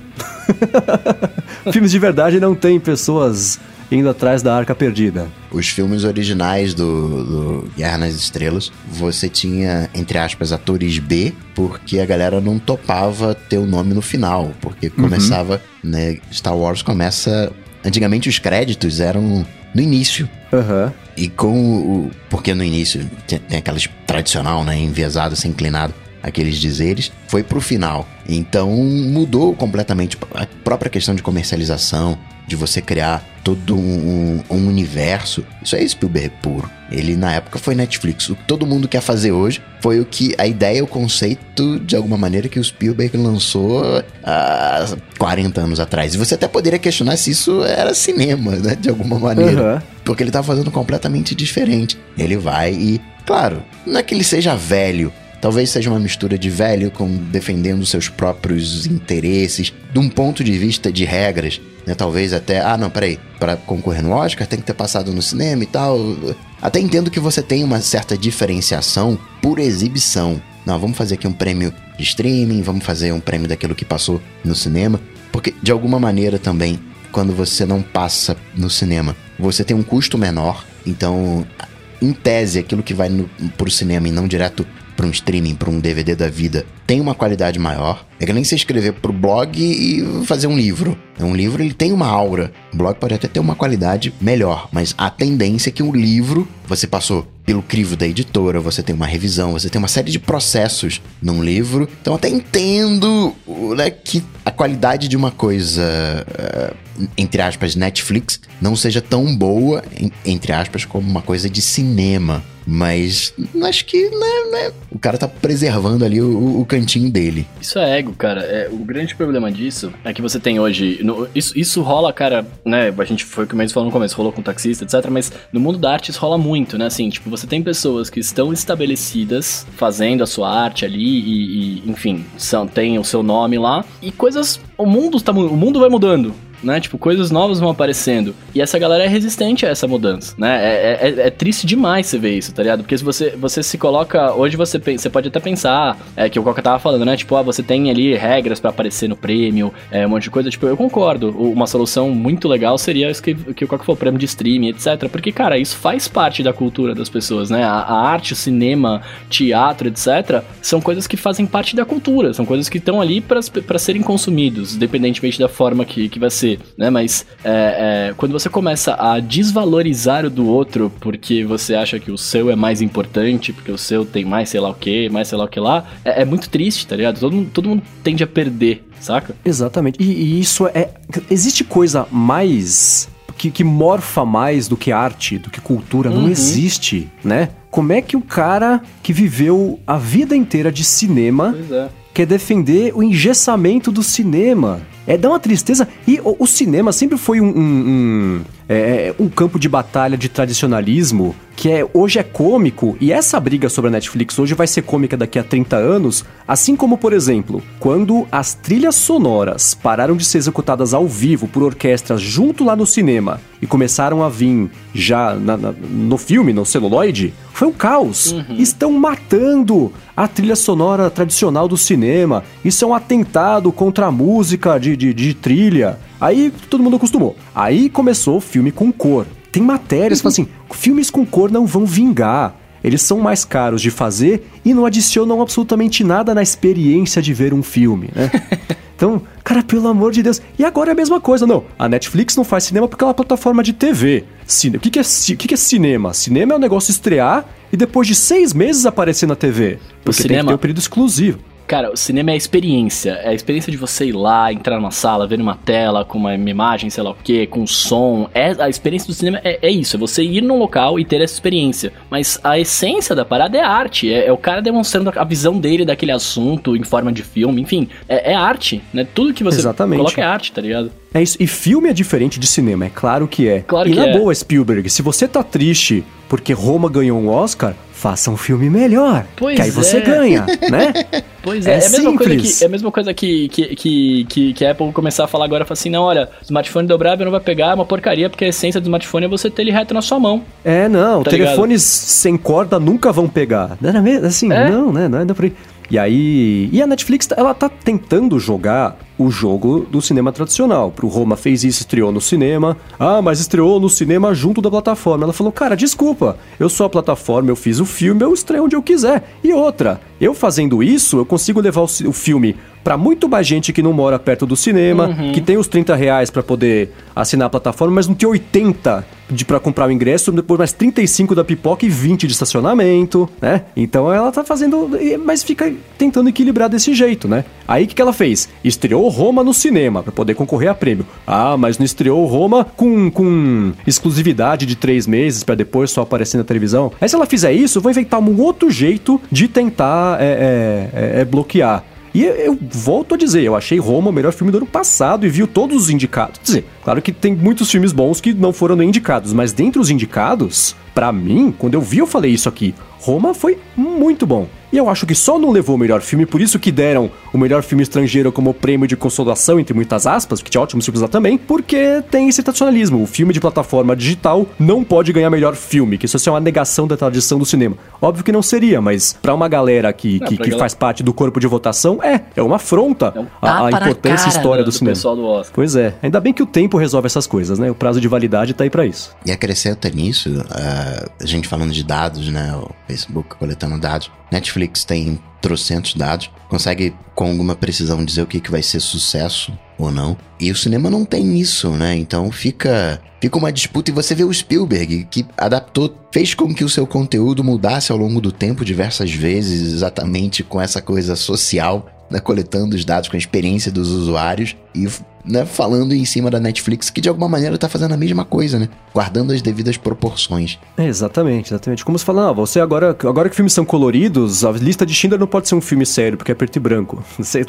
filmes de verdade não tem pessoas indo atrás da Arca Perdida. Os filmes originais do, do Guerra nas Estrelas, você tinha, entre aspas, atores B, porque a galera não topava ter o nome no final, porque uhum. começava, uhum. né, Star Wars começa... Antigamente os créditos eram no início. Uhum. E com o... Porque no início tem, tem aquelas tradicional, né, enviesado, sem inclinado aqueles dizeres, foi pro final. Então mudou completamente a própria questão de comercialização, de você criar todo um, um, universo. Isso é Spielberg puro. Ele na época foi Netflix. O que todo mundo quer fazer hoje foi o que a ideia, o conceito, de alguma maneira, que o Spielberg lançou há 40 anos atrás. E você até poderia questionar se isso era cinema, né? De alguma maneira. Uhum. Porque ele tá fazendo completamente diferente. Ele vai e, claro, não é que ele seja velho, Talvez seja uma mistura de velho com defendendo seus próprios interesses, de um ponto de vista de regras, né? Talvez até, ah, não, peraí, para concorrer no Oscar tem que ter passado no cinema e tal. Até entendo que você tem uma certa diferenciação por exibição. Não, vamos fazer aqui um prêmio de streaming, vamos fazer um prêmio daquilo que passou no cinema, porque de alguma maneira também, quando você não passa no cinema, você tem um custo menor, então em tese, aquilo que vai no, pro cinema e não direto para um streaming, para um DVD da vida, tem uma qualidade maior. É que nem você escrever pro blog e fazer um livro. Um livro ele tem uma aura. O blog pode até ter uma qualidade melhor, mas a tendência é que um livro você passou pelo crivo da editora, você tem uma revisão, você tem uma série de processos num livro. Então até entendo né, que a qualidade de uma coisa, uh, entre aspas, Netflix, não seja tão boa, entre aspas, como uma coisa de cinema. Mas acho que né, né, o cara tá preservando ali o, o, cantinho dele. Isso é ego, cara. É, o grande problema disso é que você tem hoje. No, isso, isso rola, cara, né? A gente foi que o Mendes falou no começo, rolou com taxista, etc. Mas no mundo da arte isso rola muito, né? Assim, tipo, você tem pessoas que estão estabelecidas fazendo a sua arte ali e, e enfim, são, tem o seu nome lá. E coisas. O mundo, tá, o mundo vai mudando né? Tipo, coisas novas vão aparecendo. E essa galera é resistente a essa mudança, né? É, é, é, é triste demais você ver isso, tá ligado? Porque se você, você se coloca. Hoje você, você pode até pensar, é que o Coca tava falando, né? Tipo, ah, você tem ali regras para aparecer no prêmio, é, um monte de coisa. Tipo, eu concordo. Uma solução muito legal seria isso que, que o Coca falou, prêmio de streaming, etc. Porque, cara, isso faz parte da cultura das pessoas, né? A, a arte, o cinema, teatro, etc. São coisas que fazem parte da cultura, são coisas que estão ali para serem consumidos, independentemente da forma que, que vai ser né? Mas é, é, quando você começa a desvalorizar o do outro porque você acha que o seu é mais importante, porque o seu tem mais sei lá o que, mais sei lá o que lá, é, é muito triste, tá ligado? Todo mundo, todo mundo tende a perder, saca? Exatamente. E, e isso é. Existe coisa mais que, que, morfa mais do que arte, do que cultura, uhum. não existe, né? Como é que o cara que viveu a vida inteira de cinema é. Quer defender o engessamento do cinema? É, dá uma tristeza. E o, o cinema sempre foi um, um, um, é, um campo de batalha de tradicionalismo que é, hoje é cômico, e essa briga sobre a Netflix hoje vai ser cômica daqui a 30 anos, assim como, por exemplo, quando as trilhas sonoras pararam de ser executadas ao vivo por orquestras junto lá no cinema e começaram a vir já na, na, no filme, no celuloide, foi um caos. Uhum. Estão matando a trilha sonora tradicional do cinema. Isso é um atentado contra a música de, de, de trilha. Aí todo mundo acostumou. Aí começou o filme com cor. Tem matérias que falam assim: filmes com cor não vão vingar. Eles são mais caros de fazer e não adicionam absolutamente nada na experiência de ver um filme, né? Então, cara, pelo amor de Deus. E agora é a mesma coisa, não. A Netflix não faz cinema porque é uma plataforma de TV. Cine... O, que, que, é, o que, que é cinema? Cinema é um negócio estrear e depois de seis meses aparecer na TV. Porque o cinema... tem que ter um período exclusivo. Cara, o cinema é a experiência. É a experiência de você ir lá, entrar numa sala, ver uma tela com uma imagem, sei lá o que, com som. É, a experiência do cinema é, é, isso, é você ir num local e ter essa experiência. Mas a essência da parada é arte. É, é o cara demonstrando a visão dele daquele assunto em forma de filme, enfim. É, é arte, né? Tudo que você Exatamente. coloca é arte, tá ligado? É isso. E filme é diferente de cinema, é claro que é. Claro e que na é. boa, Spielberg, se você tá triste porque Roma ganhou um Oscar, faça um filme melhor. Pois que aí é. você ganha, né? Pois é, é, é, a mesma coisa que, é a mesma coisa que, que, que, que, que a Apple começar a falar agora, falar assim, não, olha, smartphone dobrável não vai pegar, é uma porcaria, porque a essência do smartphone é você ter ele reto na sua mão. É, não, tá telefones ligado? sem corda nunca vão pegar. Não era mesmo? Assim, é? não, né? Não é por aí. E aí. E a Netflix, ela tá tentando jogar o jogo do cinema tradicional. Pro Roma fez isso, estreou no cinema. Ah, mas estreou no cinema junto da plataforma. Ela falou, cara, desculpa, eu sou a plataforma, eu fiz o filme, eu estreio onde eu quiser. E outra, eu fazendo isso, eu consigo levar o, filme para muito mais gente que não mora perto do cinema, uhum. que tem os 30 reais para poder assinar a plataforma, mas não tem 80 de para comprar o ingresso, depois mais 35 da pipoca e 20 de estacionamento, né? Então ela tá fazendo, mas fica tentando equilibrar desse jeito, né? Aí o que, que ela fez? Estreou Roma no cinema para poder concorrer a prêmio. Ah, mas não estreou Roma com, com exclusividade de três meses para depois só aparecer na televisão. Aí se ela fizer isso, eu vou inventar um outro jeito de tentar é, é, é, é bloquear. E eu volto a dizer, eu achei Roma o melhor filme do ano passado e viu todos os indicados. Quer dizer, claro que tem muitos filmes bons que não foram nem indicados, mas dentre os indicados, para mim, quando eu vi, eu falei isso aqui. Roma foi muito bom. E eu acho que só não levou o melhor filme, por isso que deram o melhor filme estrangeiro como prêmio de consolação, entre muitas aspas, que tinha ótimos filmes lá também, porque tem esse tradicionalismo. O filme de plataforma digital não pode ganhar melhor filme, que isso é uma negação da tradição do cinema. Óbvio que não seria, mas para uma galera que, que, que galera... faz parte do corpo de votação, é, é uma afronta é um à, importância e história do, do cinema. Do pois é, ainda bem que o tempo resolve essas coisas, né? O prazo de validade tá aí para isso. E acrescenta nisso, uh, a gente falando de dados, né? Facebook coletando dados. Netflix tem trocentos dados, consegue com alguma precisão dizer o que, que vai ser sucesso ou não. E o cinema não tem isso, né? Então fica fica uma disputa e você vê o Spielberg que adaptou, fez com que o seu conteúdo mudasse ao longo do tempo diversas vezes, exatamente com essa coisa social, né? coletando os dados com a experiência dos usuários e né, falando em cima da Netflix, que de alguma maneira tá fazendo a mesma coisa, né? Guardando as devidas proporções. É, exatamente, exatamente. Como você fala, não, você agora, agora que filmes são coloridos, a lista de Schindler não pode ser um filme sério, porque é preto e branco. Você,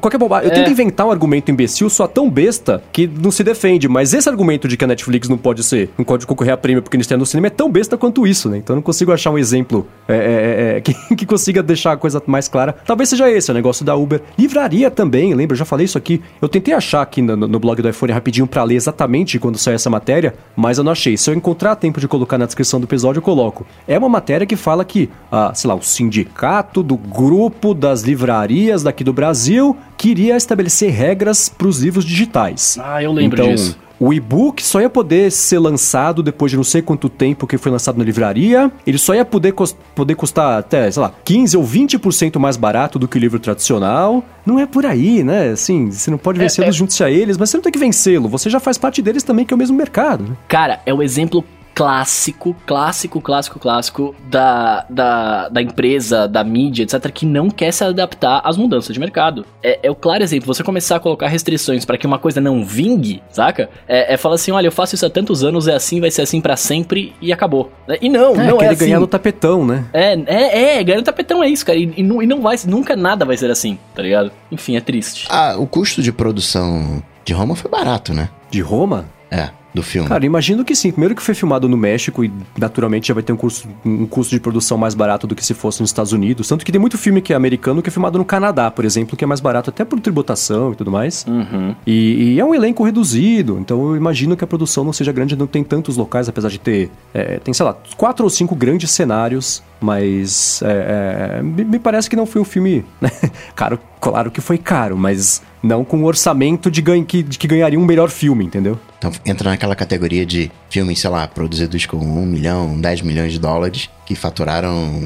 qualquer bobagem. Eu é. tento inventar um argumento imbecil, só tão besta, que não se defende. Mas esse argumento de que a Netflix não pode ser, não pode concorrer a prêmio porque não está no cinema é tão besta quanto isso, né? Então eu não consigo achar um exemplo é, é, é, é que, que consiga deixar a coisa mais clara. Talvez seja esse, o negócio da Uber. Livraria também, lembra? Eu já falei isso aqui. Eu tentei achar aqui no, no blog do iPhone rapidinho para ler exatamente quando saiu essa matéria, mas eu não achei. Se eu encontrar tempo de colocar na descrição do episódio, eu coloco. É uma matéria que fala que, ah, sei lá, o sindicato do grupo das livrarias daqui do Brasil queria estabelecer regras para os livros digitais. Ah, eu lembro então, disso. O e-book só ia poder ser lançado depois de não sei quanto tempo que foi lançado na livraria. Ele só ia poder, poder custar até, sei lá, 15 ou 20% mais barato do que o livro tradicional. Não é por aí, né? Assim, você não pode é, vencê-los é, é... junto a eles, mas você não tem que vencê-lo. Você já faz parte deles também, que é o mesmo mercado. Né? Cara, é o exemplo clássico, clássico, clássico, clássico da, da, da empresa, da mídia, etc., que não quer se adaptar às mudanças de mercado. É, é o claro exemplo, você começar a colocar restrições para que uma coisa não vingue, saca? É, é falar assim, olha, eu faço isso há tantos anos, é assim, vai ser assim para sempre e acabou. E não, é, não é assim. ganhar no tapetão, né? É, é, é, ganhar no tapetão é isso, cara. E, e, não, e não vai, nunca nada vai ser assim, tá ligado? Enfim, é triste. Ah, o custo de produção de Roma foi barato, né? De Roma? É do filme? Cara, imagino que sim. Primeiro que foi filmado no México e naturalmente já vai ter um custo, um custo de produção mais barato do que se fosse nos Estados Unidos. Tanto que tem muito filme que é americano que é filmado no Canadá, por exemplo, que é mais barato até por tributação e tudo mais. Uhum. E, e, é um elenco reduzido, então eu imagino que a produção não seja grande, não tem tantos locais, apesar de ter. É, tem, sei lá, quatro ou cinco grandes cenários mas é, é, me parece que não foi um filme. Né? caro, claro que foi caro, mas não com o orçamento de, ganho, que, de que ganharia um melhor filme, entendeu? Então entra naquela categoria de filmes, sei lá, produzidos com um milhão, 10 milhões de dólares, que faturaram,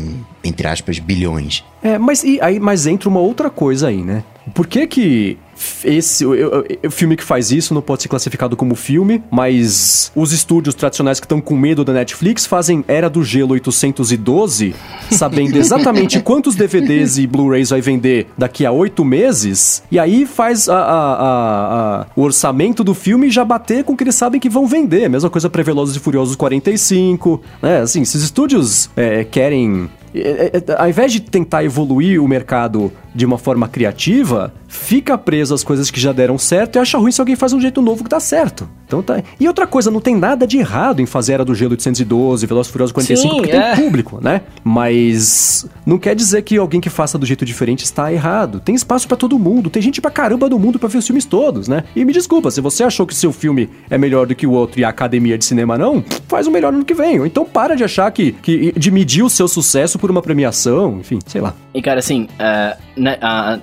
entre aspas, bilhões. É, mas, e, aí, mas entra uma outra coisa aí, né? Por que que esse o, filme que faz isso não pode ser classificado como filme, mas os estúdios tradicionais que estão com medo da Netflix fazem Era do Gelo 812, sabendo exatamente quantos DVDs e Blu-rays vai vender daqui a oito meses, e aí faz a, a, a, o orçamento do filme já bater com o que eles sabem que vão vender. Mesma coisa para Velozes e Furiosos 45, né? Assim, esses estúdios é, querem é, é, ao invés de tentar evoluir o mercado de uma forma criativa, fica preso às coisas que já deram certo e acha ruim se alguém faz um jeito novo que dá certo. Então tá. E outra coisa, não tem nada de errado em fazer Era do Gelo 812, Veloz Furioso 45, Sim, porque é. tem público, né? Mas não quer dizer que alguém que faça do jeito diferente está errado. Tem espaço para todo mundo, tem gente pra caramba do mundo para ver os filmes todos, né? E me desculpa, se você achou que seu filme é melhor do que o outro e a academia de cinema não, faz o melhor no que vem. Ou então para de achar que, que de medir o seu sucesso por uma premiação, enfim, sei lá. E cara, assim, uh,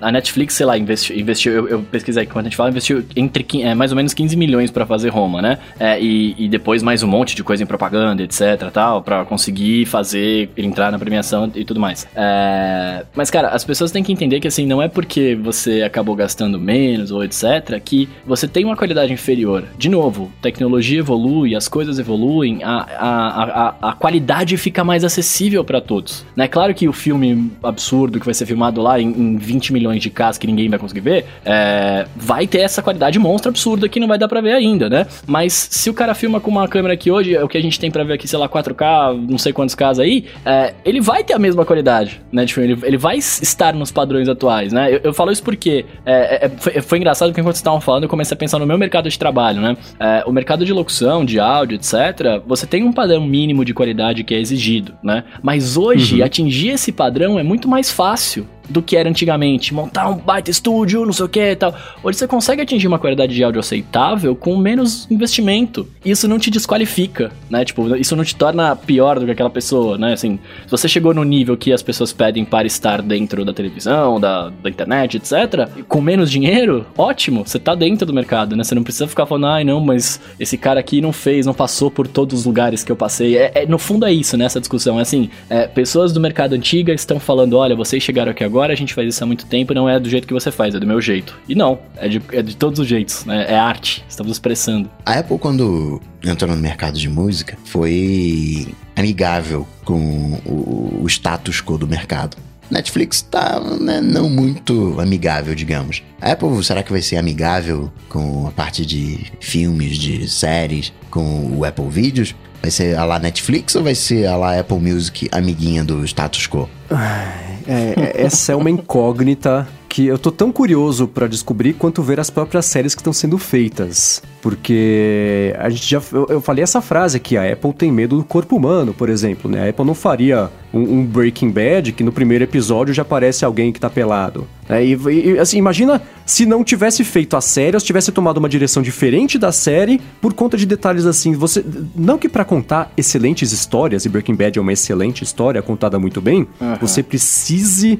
a, Netflix, sei lá, investiu, investiu eu, eu pesquisei quando a gente fala, investiu entre é, mais ou menos 15 milhões para fazer Roma, né? É, e, e, depois mais um monte de coisa em propaganda, etc, tal, para conseguir fazer, entrar na premiação e tudo mais. É, mas, cara, as pessoas têm que entender que, assim, não é porque você acabou gastando menos ou etc, que você tem uma qualidade inferior. De novo, tecnologia evolui, as coisas evoluem, a, a, a, a qualidade fica mais acessível para todos. Né? Claro que o filme absurdo absurdo que vai ser filmado lá em, em 20 milhões de casas que ninguém vai conseguir ver, é, vai ter essa qualidade monstra absurda que não vai dar pra ver ainda, né? Mas se o cara filma com uma câmera que hoje é o que a gente tem pra ver aqui, sei lá, 4K, não sei quantos casos aí, é, ele vai ter a mesma qualidade, né? Tipo, ele, ele vai estar nos padrões atuais, né? Eu, eu falo isso porque é, é, foi, foi, engraçado porque enquanto vocês estavam falando, eu comecei a pensar no meu mercado de trabalho, né? É, o mercado de locução, de áudio, etc., você tem um padrão mínimo de qualidade que é exigido, né? Mas hoje, uhum. atingir esse padrão é muito mais fácil do que era antigamente. Montar um baita estúdio, não sei o que e tal. Hoje você consegue atingir uma qualidade de áudio aceitável com menos investimento. Isso não te desqualifica, né? Tipo, isso não te torna pior do que aquela pessoa, né? Assim, se você chegou no nível que as pessoas pedem para estar dentro da televisão, da, da internet, etc., com menos dinheiro, ótimo, você tá dentro do mercado, né? Você não precisa ficar falando, ai não, mas esse cara aqui não fez, não passou por todos os lugares que eu passei. É, é no fundo é isso, né? Essa discussão. É assim, é, pessoas do mercado antiga estão falando, olha, vocês chegaram aqui agora agora, a gente faz isso há muito tempo, não é do jeito que você faz, é do meu jeito. E não, é de, é de todos os jeitos, né? É arte, estamos expressando. A Apple, quando entrou no mercado de música, foi amigável com o, o status quo do mercado. Netflix tá né, não muito amigável, digamos. A Apple, será que vai ser amigável com a parte de filmes, de séries, com o Apple Videos? Vai ser a lá Netflix ou vai ser a lá Apple Music amiguinha do status quo? É, é, essa é uma incógnita que eu tô tão curioso para descobrir quanto ver as próprias séries que estão sendo feitas. Porque a gente já. Eu, eu, falei essa frase aqui, a Apple tem medo do corpo humano, por exemplo, né? A Apple não faria um, um Breaking Bad que no primeiro episódio já aparece alguém que tá pelado. É, e, e, assim, imagina se não tivesse feito a série, ou se tivesse tomado uma direção diferente da série por conta de detalhes assim. Você. Não que para contar excelentes histórias, e Breaking Bad é uma excelente história contada muito bem, você precise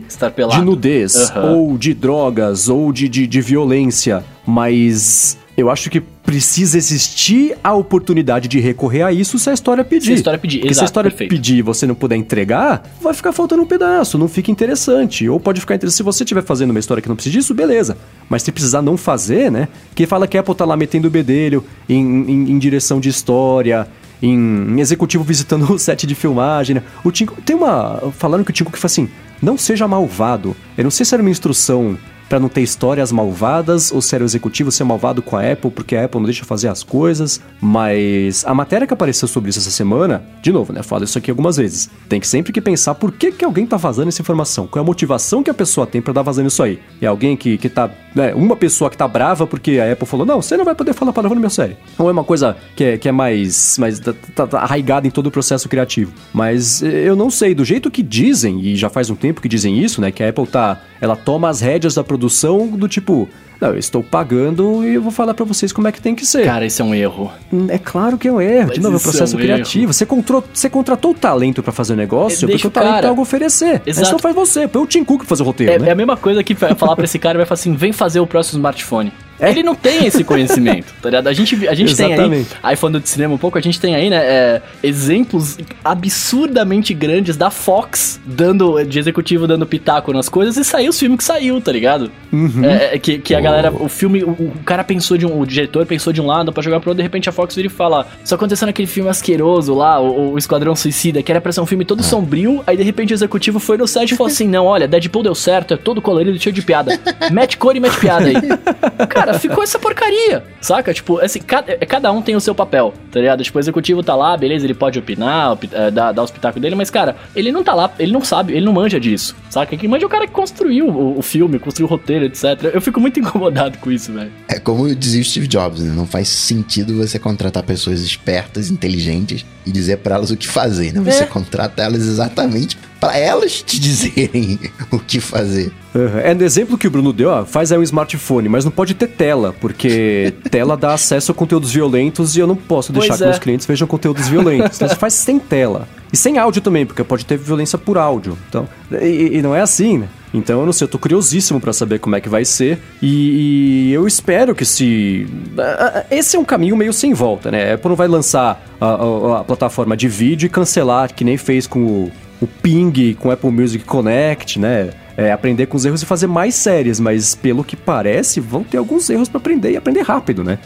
de nudez, ou de drogas, ou de, de, de violência. Mas eu acho que precisa existir a oportunidade de recorrer a isso se a história pedir. Se a história pedir, Porque exato, se a história perfeito. pedir e você não puder entregar, vai ficar faltando um pedaço, não fica interessante. Ou pode ficar interessante. Se você estiver fazendo uma história que não precisa disso, beleza. Mas se precisar não fazer, né? Que fala que a Apple tá lá metendo o bedelho em, em, em direção de história, em, em, executivo visitando o set de filmagem. Né? O Tim, tem uma. Falando que o Tim Cook fala assim: não seja malvado. Eu não sei se era uma instrução para não ter histórias malvadas ou se era o executivo ser malvado com a Apple porque a Apple não deixa fazer as coisas, mas a matéria que apareceu sobre isso essa semana, de novo, né, falo isso aqui algumas vezes, tem que sempre que pensar por que, que alguém tá vazando essa informação, qual é a motivação que a pessoa tem para dar vazando isso aí. É alguém que, que tá, né, uma pessoa que tá brava porque a Apple falou, não, você não vai poder falar palavrão no meu série. Ou é uma coisa que é, que é mais, mais tá, tá, tá arraigada em todo o processo criativo. Mas eu não sei, do jeito que dizem, e já faz um tempo que dizem isso, né, que a Apple tá, ela toma as rédeas da produção produção do tipo, não, eu estou pagando e eu vou falar para vocês como é que tem que ser. Cara, isso é um erro. Hum, é claro que é um erro. Mas de novo, é um processo é um criativo. Você, control, você contratou o talento para fazer o negócio é, porque o talento cara. tem algo a oferecer. Exato. Mas não faz você. Foi o Tim Cook fazer o roteiro, é, né? é a mesma coisa que falar para esse cara e vai falar assim, vem fazer o próximo smartphone. É. Ele não tem esse conhecimento, tá ligado? A gente, a gente tem aí, aí falando de cinema um pouco, a gente tem aí, né, é, exemplos absurdamente grandes da Fox dando, de executivo dando pitaco nas coisas e saiu o filme que saiu, tá ligado? Uhum. É, é que, que a galera, o filme, o, o, cara pensou de um, o diretor pensou de um lado pra jogar pro outro, de repente a Fox vira e fala, isso aconteceu naquele filme asqueroso lá, o, o Esquadrão Suicida, que era pra ser um filme todo ah. sombrio, aí de repente o executivo foi no set e falou assim, não, olha, Deadpool deu certo, é todo colorido, cheio de piada. mete cor e mete piada aí. Cara, cara, ficou essa porcaria, saca? Tipo, assim, cada, é, cada um tem o seu papel, tá ligado? Tipo, o executivo tá lá, beleza, ele pode opinar, op, é, dar, dar o espetáculo dele, mas, cara, ele não tá lá, ele não sabe, ele não manja disso, saca? Quem manja é o cara que construiu o, o filme, construiu o roteiro, etc. Eu fico muito incomodado com isso, velho. É como dizia o Steve Jobs, né? Não faz sentido você contratar pessoas espertas, inteligentes e dizer para elas o que fazer, né? Você é. contrata elas exatamente para elas te dizerem o que fazer. Uhum. É no exemplo que o Bruno deu, ó, faz aí um smartphone, mas não pode ter tela, porque tela dá acesso a conteúdos violentos e eu não posso deixar pois que é. meus clientes vejam conteúdos violentos. Então você faz sem tela. E sem áudio também, porque pode ter violência por áudio. Então, e, e não é assim, né? Então eu não sei, eu tô curiosíssimo para saber como é que vai ser. E, e, eu espero que se. Esse é um caminho meio sem volta, né? A Apple não vai lançar a, a, a plataforma de vídeo e cancelar, que nem fez com o o ping com Apple Music Connect, né? É, aprender com os erros e fazer mais séries, mas pelo que parece, vão ter alguns erros para aprender e aprender rápido, né?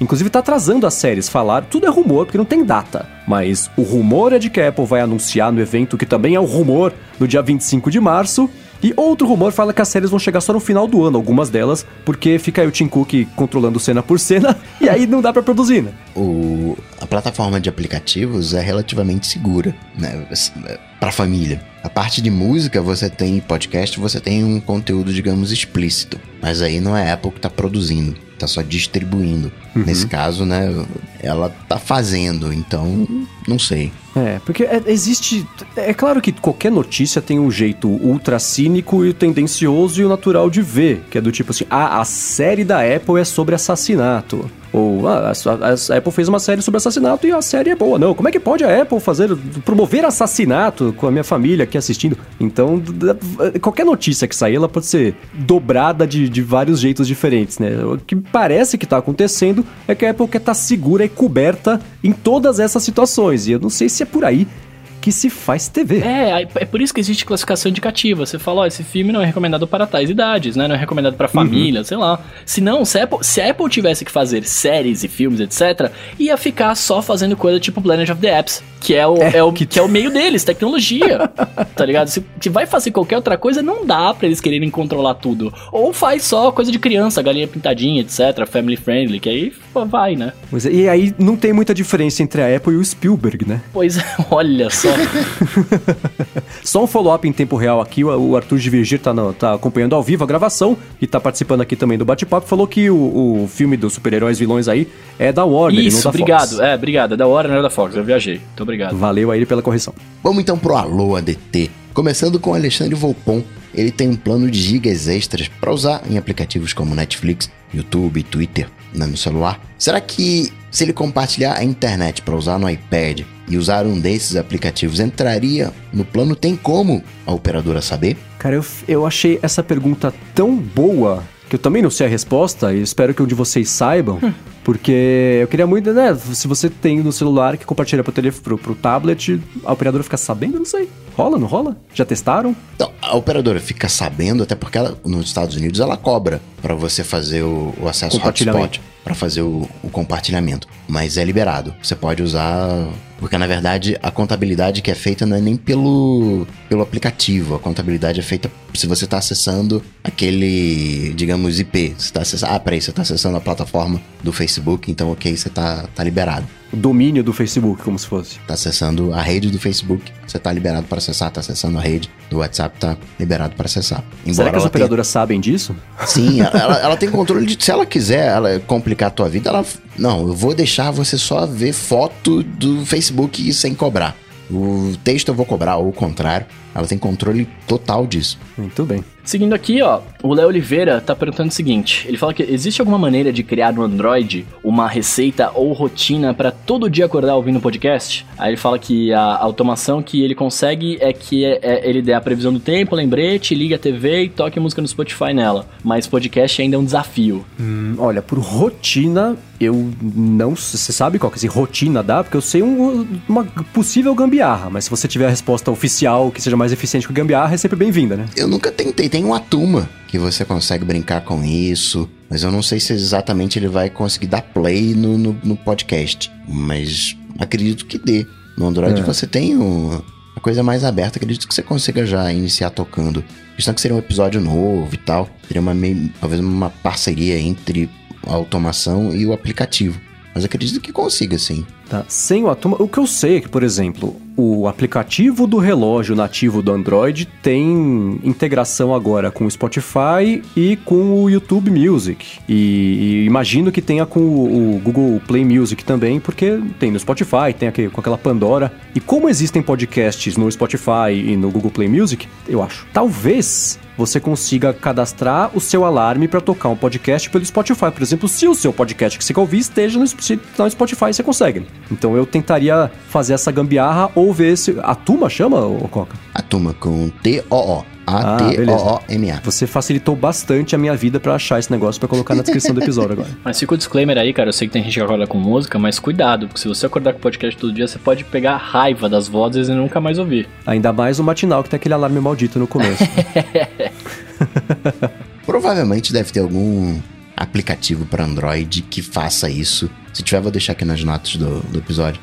Inclusive tá atrasando as séries, falar, tudo é rumor porque não tem data. Mas o rumor é de que a Apple vai anunciar no evento que também é o rumor no dia 25 de março, E outro rumor fala que as séries vão chegar só no final do ano, algumas delas, porque fica aí o Tim Cook controlando cena por cena, e aí não dá para produzir, né? O, a plataforma de aplicativos é relativamente segura, né? Pra família. A parte de música, você tem podcast, você tem um conteúdo, digamos, explícito. Mas aí não é a Apple que tá produzindo, tá só distribuindo. Uhum. Nesse caso, né, ela tá fazendo, então não sei. É, porque é, existe. É claro que qualquer notícia tem um jeito ultra cínico e tendencioso e o natural de ver, que é do tipo assim: ah, a série da Apple é sobre assassinato. Ou ah, a, a, Apple fez uma série sobre assassinato e a série é boa. Não, como é que pode a Apple fazer promover assassinato com a minha família aqui assistindo? Então, qualquer notícia que sair, ela pode ser dobrada de, de vários jeitos diferentes, né? O que parece que está acontecendo é que a Apple quer estar tá segura e coberta em todas essas situações. E eu não sei se é por aí que se faz TV. É, é por isso que existe classificação indicativa. Você fala, ó, esse filme não é recomendado para tais idades, né? Não é recomendado para família, uhum. sei lá. Se não, se a, Apple, se a Apple tivesse que fazer séries e filmes, etc., ia ficar só fazendo coisa tipo Planet of the Apps, que é o, é, é o, que... que... é o meio deles, tecnologia. tá ligado? Se, se, vai fazer qualquer outra coisa, não dá para eles quererem controlar tudo. Ou faz só coisa de criança, galinha pintadinha, etc., family friendly, que aí vai, né? Pois é, e aí não tem muita diferença entre a Apple e o Spielberg, né? Pois é, olha só. Só um follow-up em tempo real aqui, o Arthur de Virgir tá, no, tá acompanhando ao vivo a gravação e tá participando aqui também do bate-papo, falou que o, o filme dos super-heróis vilões aí é da Warner, Isso, não da obrigado. Fox. É, obrigado, é da Warner, não é da Fox, eu viajei. Muito obrigado. Valeu aí pela correção. Vamos então pro Alô ADT. Começando com Alexandre Volpon, ele tem um plano de gigas extras para usar em aplicativos como Netflix, YouTube, Twitter né, no celular. Será que se ele compartilhar a internet para usar no iPad e usar um desses aplicativos, entraria no plano? Tem como a operadora saber? Cara, eu, eu achei essa pergunta tão boa que eu também não sei a resposta e espero que um de vocês saibam. Hum. Porque eu queria muito, né? Se você tem no celular que compartilha pro, telefone, pro, pro tablet, a operadora fica sabendo? Não sei. Rola, não rola? Já testaram? Então, a operadora fica sabendo, até porque ela, nos Estados Unidos ela cobra para você fazer o, o acesso hotspot, para fazer o, o compartilhamento. Mas é liberado. Você pode usar porque na verdade a contabilidade que é feita não é nem pelo, pelo aplicativo, a contabilidade é feita se você está acessando aquele, digamos, IP. Você tá acessando, ah, peraí, você está acessando a plataforma do Facebook, então ok, você está tá liberado o domínio do Facebook, como se fosse. Tá acessando a rede do Facebook, você tá liberado para acessar, tá acessando a rede do WhatsApp, tá liberado para acessar. Embora Será que as operadoras tenha... sabem disso? Sim, ela, ela, tem controle de. Se ela quiser ela complicar a tua vida, ela. Não, eu vou deixar você só ver foto do Facebook sem cobrar. O texto eu vou cobrar, ou o contrário. Ela tem controle total disso. Muito bem. Seguindo aqui, ó, o Léo Oliveira tá perguntando o seguinte: ele fala que existe alguma maneira de criar no Android uma receita ou rotina para todo dia acordar ouvindo podcast? Aí ele fala que a automação que ele consegue é que é, é, ele dê a previsão do tempo, lembrete, liga a TV e toque música no Spotify nela. Mas podcast ainda é um desafio. Hum, olha, por rotina, eu não. Você sabe qual que é esse rotina dá? Porque eu sei um, uma possível gambiarra, mas se você tiver a resposta oficial que seja mais eficiente que o gambiarra, é sempre bem-vinda, né? Eu nunca tentei. Tem uma turma que você consegue brincar com isso, mas eu não sei se exatamente ele vai conseguir dar play no, no, no podcast. Mas acredito que dê. No Android é. você tem uma coisa mais aberta, acredito que você consiga já iniciar tocando. Questão que seria um episódio novo e tal. Seria uma meio, talvez uma parceria entre a automação e o aplicativo. Mas acredito que consiga, sim. Tá. Sem o Atuma, o que eu sei é que, por exemplo, o aplicativo do relógio nativo do Android tem integração agora com o Spotify e com o YouTube Music. E, e imagino que tenha com o, o, Google Play Music também, porque tem no Spotify, tem aqui, com aquela Pandora. E como existem podcasts no Spotify e no Google Play Music, eu acho, talvez você consiga cadastrar o seu alarme para tocar um podcast pelo Spotify. Por exemplo, se o seu podcast que você quer ouvir esteja no, no Spotify, você consegue. Então eu tentaria fazer essa gambiarra ou ver se. A Tuma chama, o Coca? A Tuma com T-O-O. A-T-O-O-M-A. Ah, Você facilitou bastante a minha vida para achar esse negócio para colocar na descrição do episódio agora. Mas fica o disclaimer aí, cara. Eu sei que tem gente que acorda com música, mas cuidado, porque se você acordar com podcast todo dia, você pode pegar raiva das vozes e nunca mais ouvir. Ainda mais o matinal que tem aquele alarme maldito no começo. Provavelmente deve ter algum aplicativo para Android que faça isso. Se tiver, vou deixar aqui nas notas do, do episódio.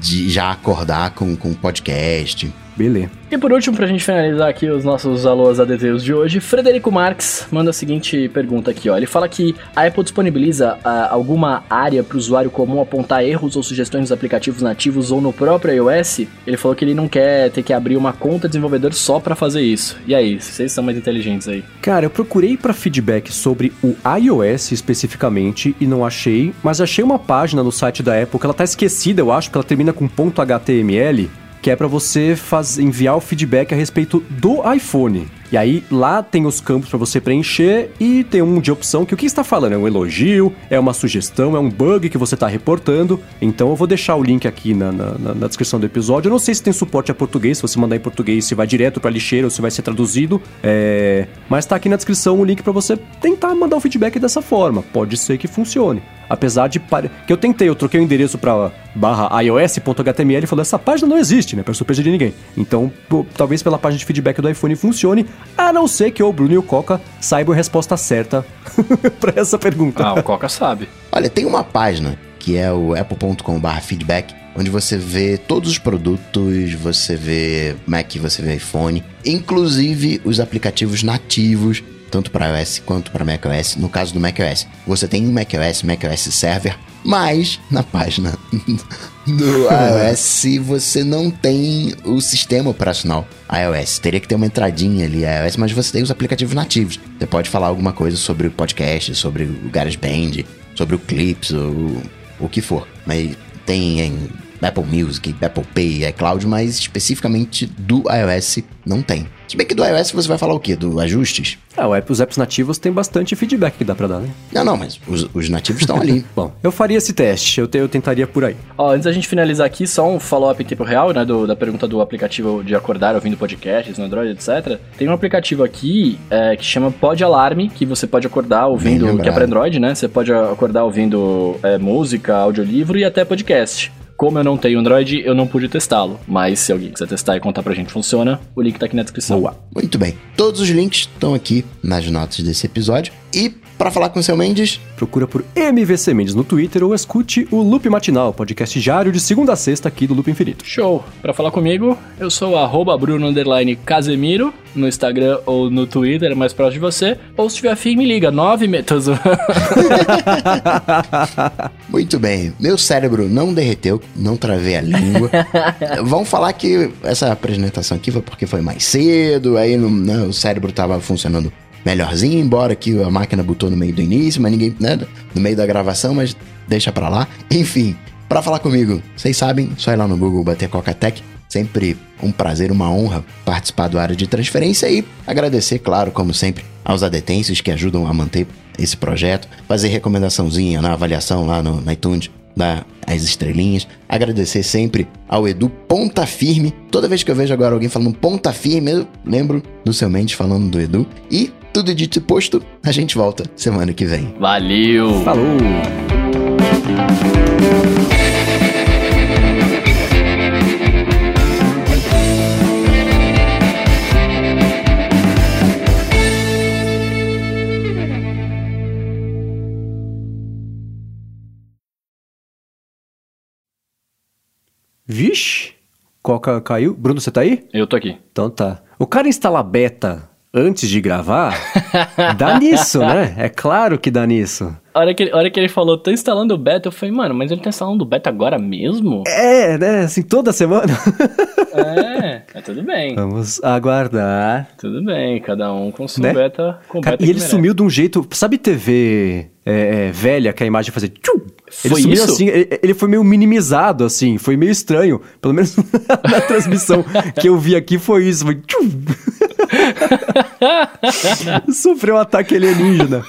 De já acordar com, com podcast. Beleza. E por último, pra gente finalizar aqui os nossos alôs ADTs de hoje, Frederico Marx manda a seguinte pergunta aqui, ó. Ele fala que a Apple disponibiliza uh, alguma área para o usuário comum apontar erros ou sugestões nos aplicativos nativos ou no próprio iOS. Ele falou que ele não quer ter que abrir uma conta desenvolvedor só para fazer isso. E aí, vocês são mais inteligentes aí? Cara, eu procurei para feedback sobre o iOS especificamente e não achei, mas achei uma página no site da Apple que ela tá esquecida, eu acho, que ela termina com .html que é para você faz, enviar o feedback a respeito do iPhone. E aí lá tem os campos para você preencher e tem um de opção que o que está falando é um elogio, é uma sugestão, é um bug que você está reportando. Então eu vou deixar o link aqui na, na, na, descrição do episódio. Eu não sei se tem suporte a português, se você mandar em português, se vai direto para lixeira ou se vai ser traduzido. É... Mas está aqui na descrição o link para você tentar mandar o feedback dessa forma. Pode ser que funcione. Apesar de pare... que eu tentei, eu troquei o endereço para barra ios.html e falou essa página não existe, né? Para surpresa de ninguém. Então, pô, talvez pela página de feedback do iPhone funcione, a não ser que o Bruno e o Coca saibam a resposta certa para essa pergunta. Ah, o Coca sabe. Olha, tem uma página que é o apple.com/feedback, onde você vê todos os produtos, você vê Mac, você vê iPhone, inclusive os aplicativos nativos tanto para iOS quanto para macOS. No caso do macOS, você tem o macOS, macOS Server, mas na página do iOS você não tem o sistema operacional iOS. Teria que ter uma entradinha ali iOS, mas você tem os aplicativos nativos. Você pode falar alguma coisa sobre o podcast, sobre o GarageBand, sobre o Clips, ou o que for. Mas tem Apple Music, Apple Pay, iCloud, mas especificamente do iOS não tem. Se bem que do iOS você vai falar o quê? Do ajustes? É, o app, os apps nativos tem bastante feedback que dá pra dar, né? Não, não, mas os, os nativos estão ali. Bom, eu faria esse teste, eu, te, eu tentaria por aí. Ó, antes da gente finalizar aqui, só um follow-up em tempo real, né, do, da pergunta do aplicativo de acordar ouvindo podcasts no Android, etc. Tem um aplicativo aqui é, que chama Pod Alarme, que você pode acordar ouvindo, que é pra Android, né? Você pode acordar ouvindo é, música, audiolivro e até podcast. Como eu não tenho Android, eu não pude testá-lo. Mas se alguém quiser testar e contar pra gente funciona, o link tá aqui na descrição. Boa. Muito bem. Todos os links estão aqui nas notas desse episódio. E para falar com o seu Mendes, procura por MVC Mendes no Twitter ou escute o Loop Matinal, podcast diário de segunda a sexta aqui do Loop Infinito. Show! Para falar comigo, eu sou arroba Bruno Casemiro no Instagram ou no Twitter, é mais próximo de você. Ou se tiver afim, me liga, 9 metros. Muito bem. Meu cérebro não derreteu, não travei a língua. Vamos falar que essa apresentação aqui foi porque foi mais cedo, aí não, não, o cérebro tava funcionando melhorzinho, embora que a máquina botou no meio do início, mas ninguém, né, no meio da gravação, mas deixa pra lá. Enfim, para falar comigo, vocês sabem, só ir lá no Google bater Coca-Tech. Sempre um prazer, uma honra participar do área de transferência e agradecer, claro, como sempre, aos adetêncios que ajudam a manter esse projeto, fazer recomendaçãozinha na avaliação lá no, iTunes, dar as estrelinhas. Agradecer sempre ao Edu Ponta Firme. Toda vez que eu vejo agora alguém falando Ponta Firme, eu lembro do seu mente falando do Edu. E tudo dito e posto, a gente volta semana que vem. Valeu! Falou! Vixe! Coca caiu. Bruno, você tá aí? Eu tô aqui. Então tá. O cara instala beta antes de gravar, dá nisso, né? É claro que dá nisso. A hora que, a hora que ele falou, tô instalando o beta, eu falei, mano, mas ele tá instalando o beta agora mesmo? É, né? Assim, toda semana. é, é tudo bem. Vamos aguardar. Tudo bem, cada um com seu né? beta. Com Cara, beta e ele sumiu de um jeito. Sabe TV é, é, velha que a imagem fazia. Tchum! Ele foi sumiu isso? assim, ele, ele, foi meio minimizado, assim, foi meio estranho. Pelo menos na transmissão que eu vi aqui foi isso. Foi. Sofreu um ataque alienígena.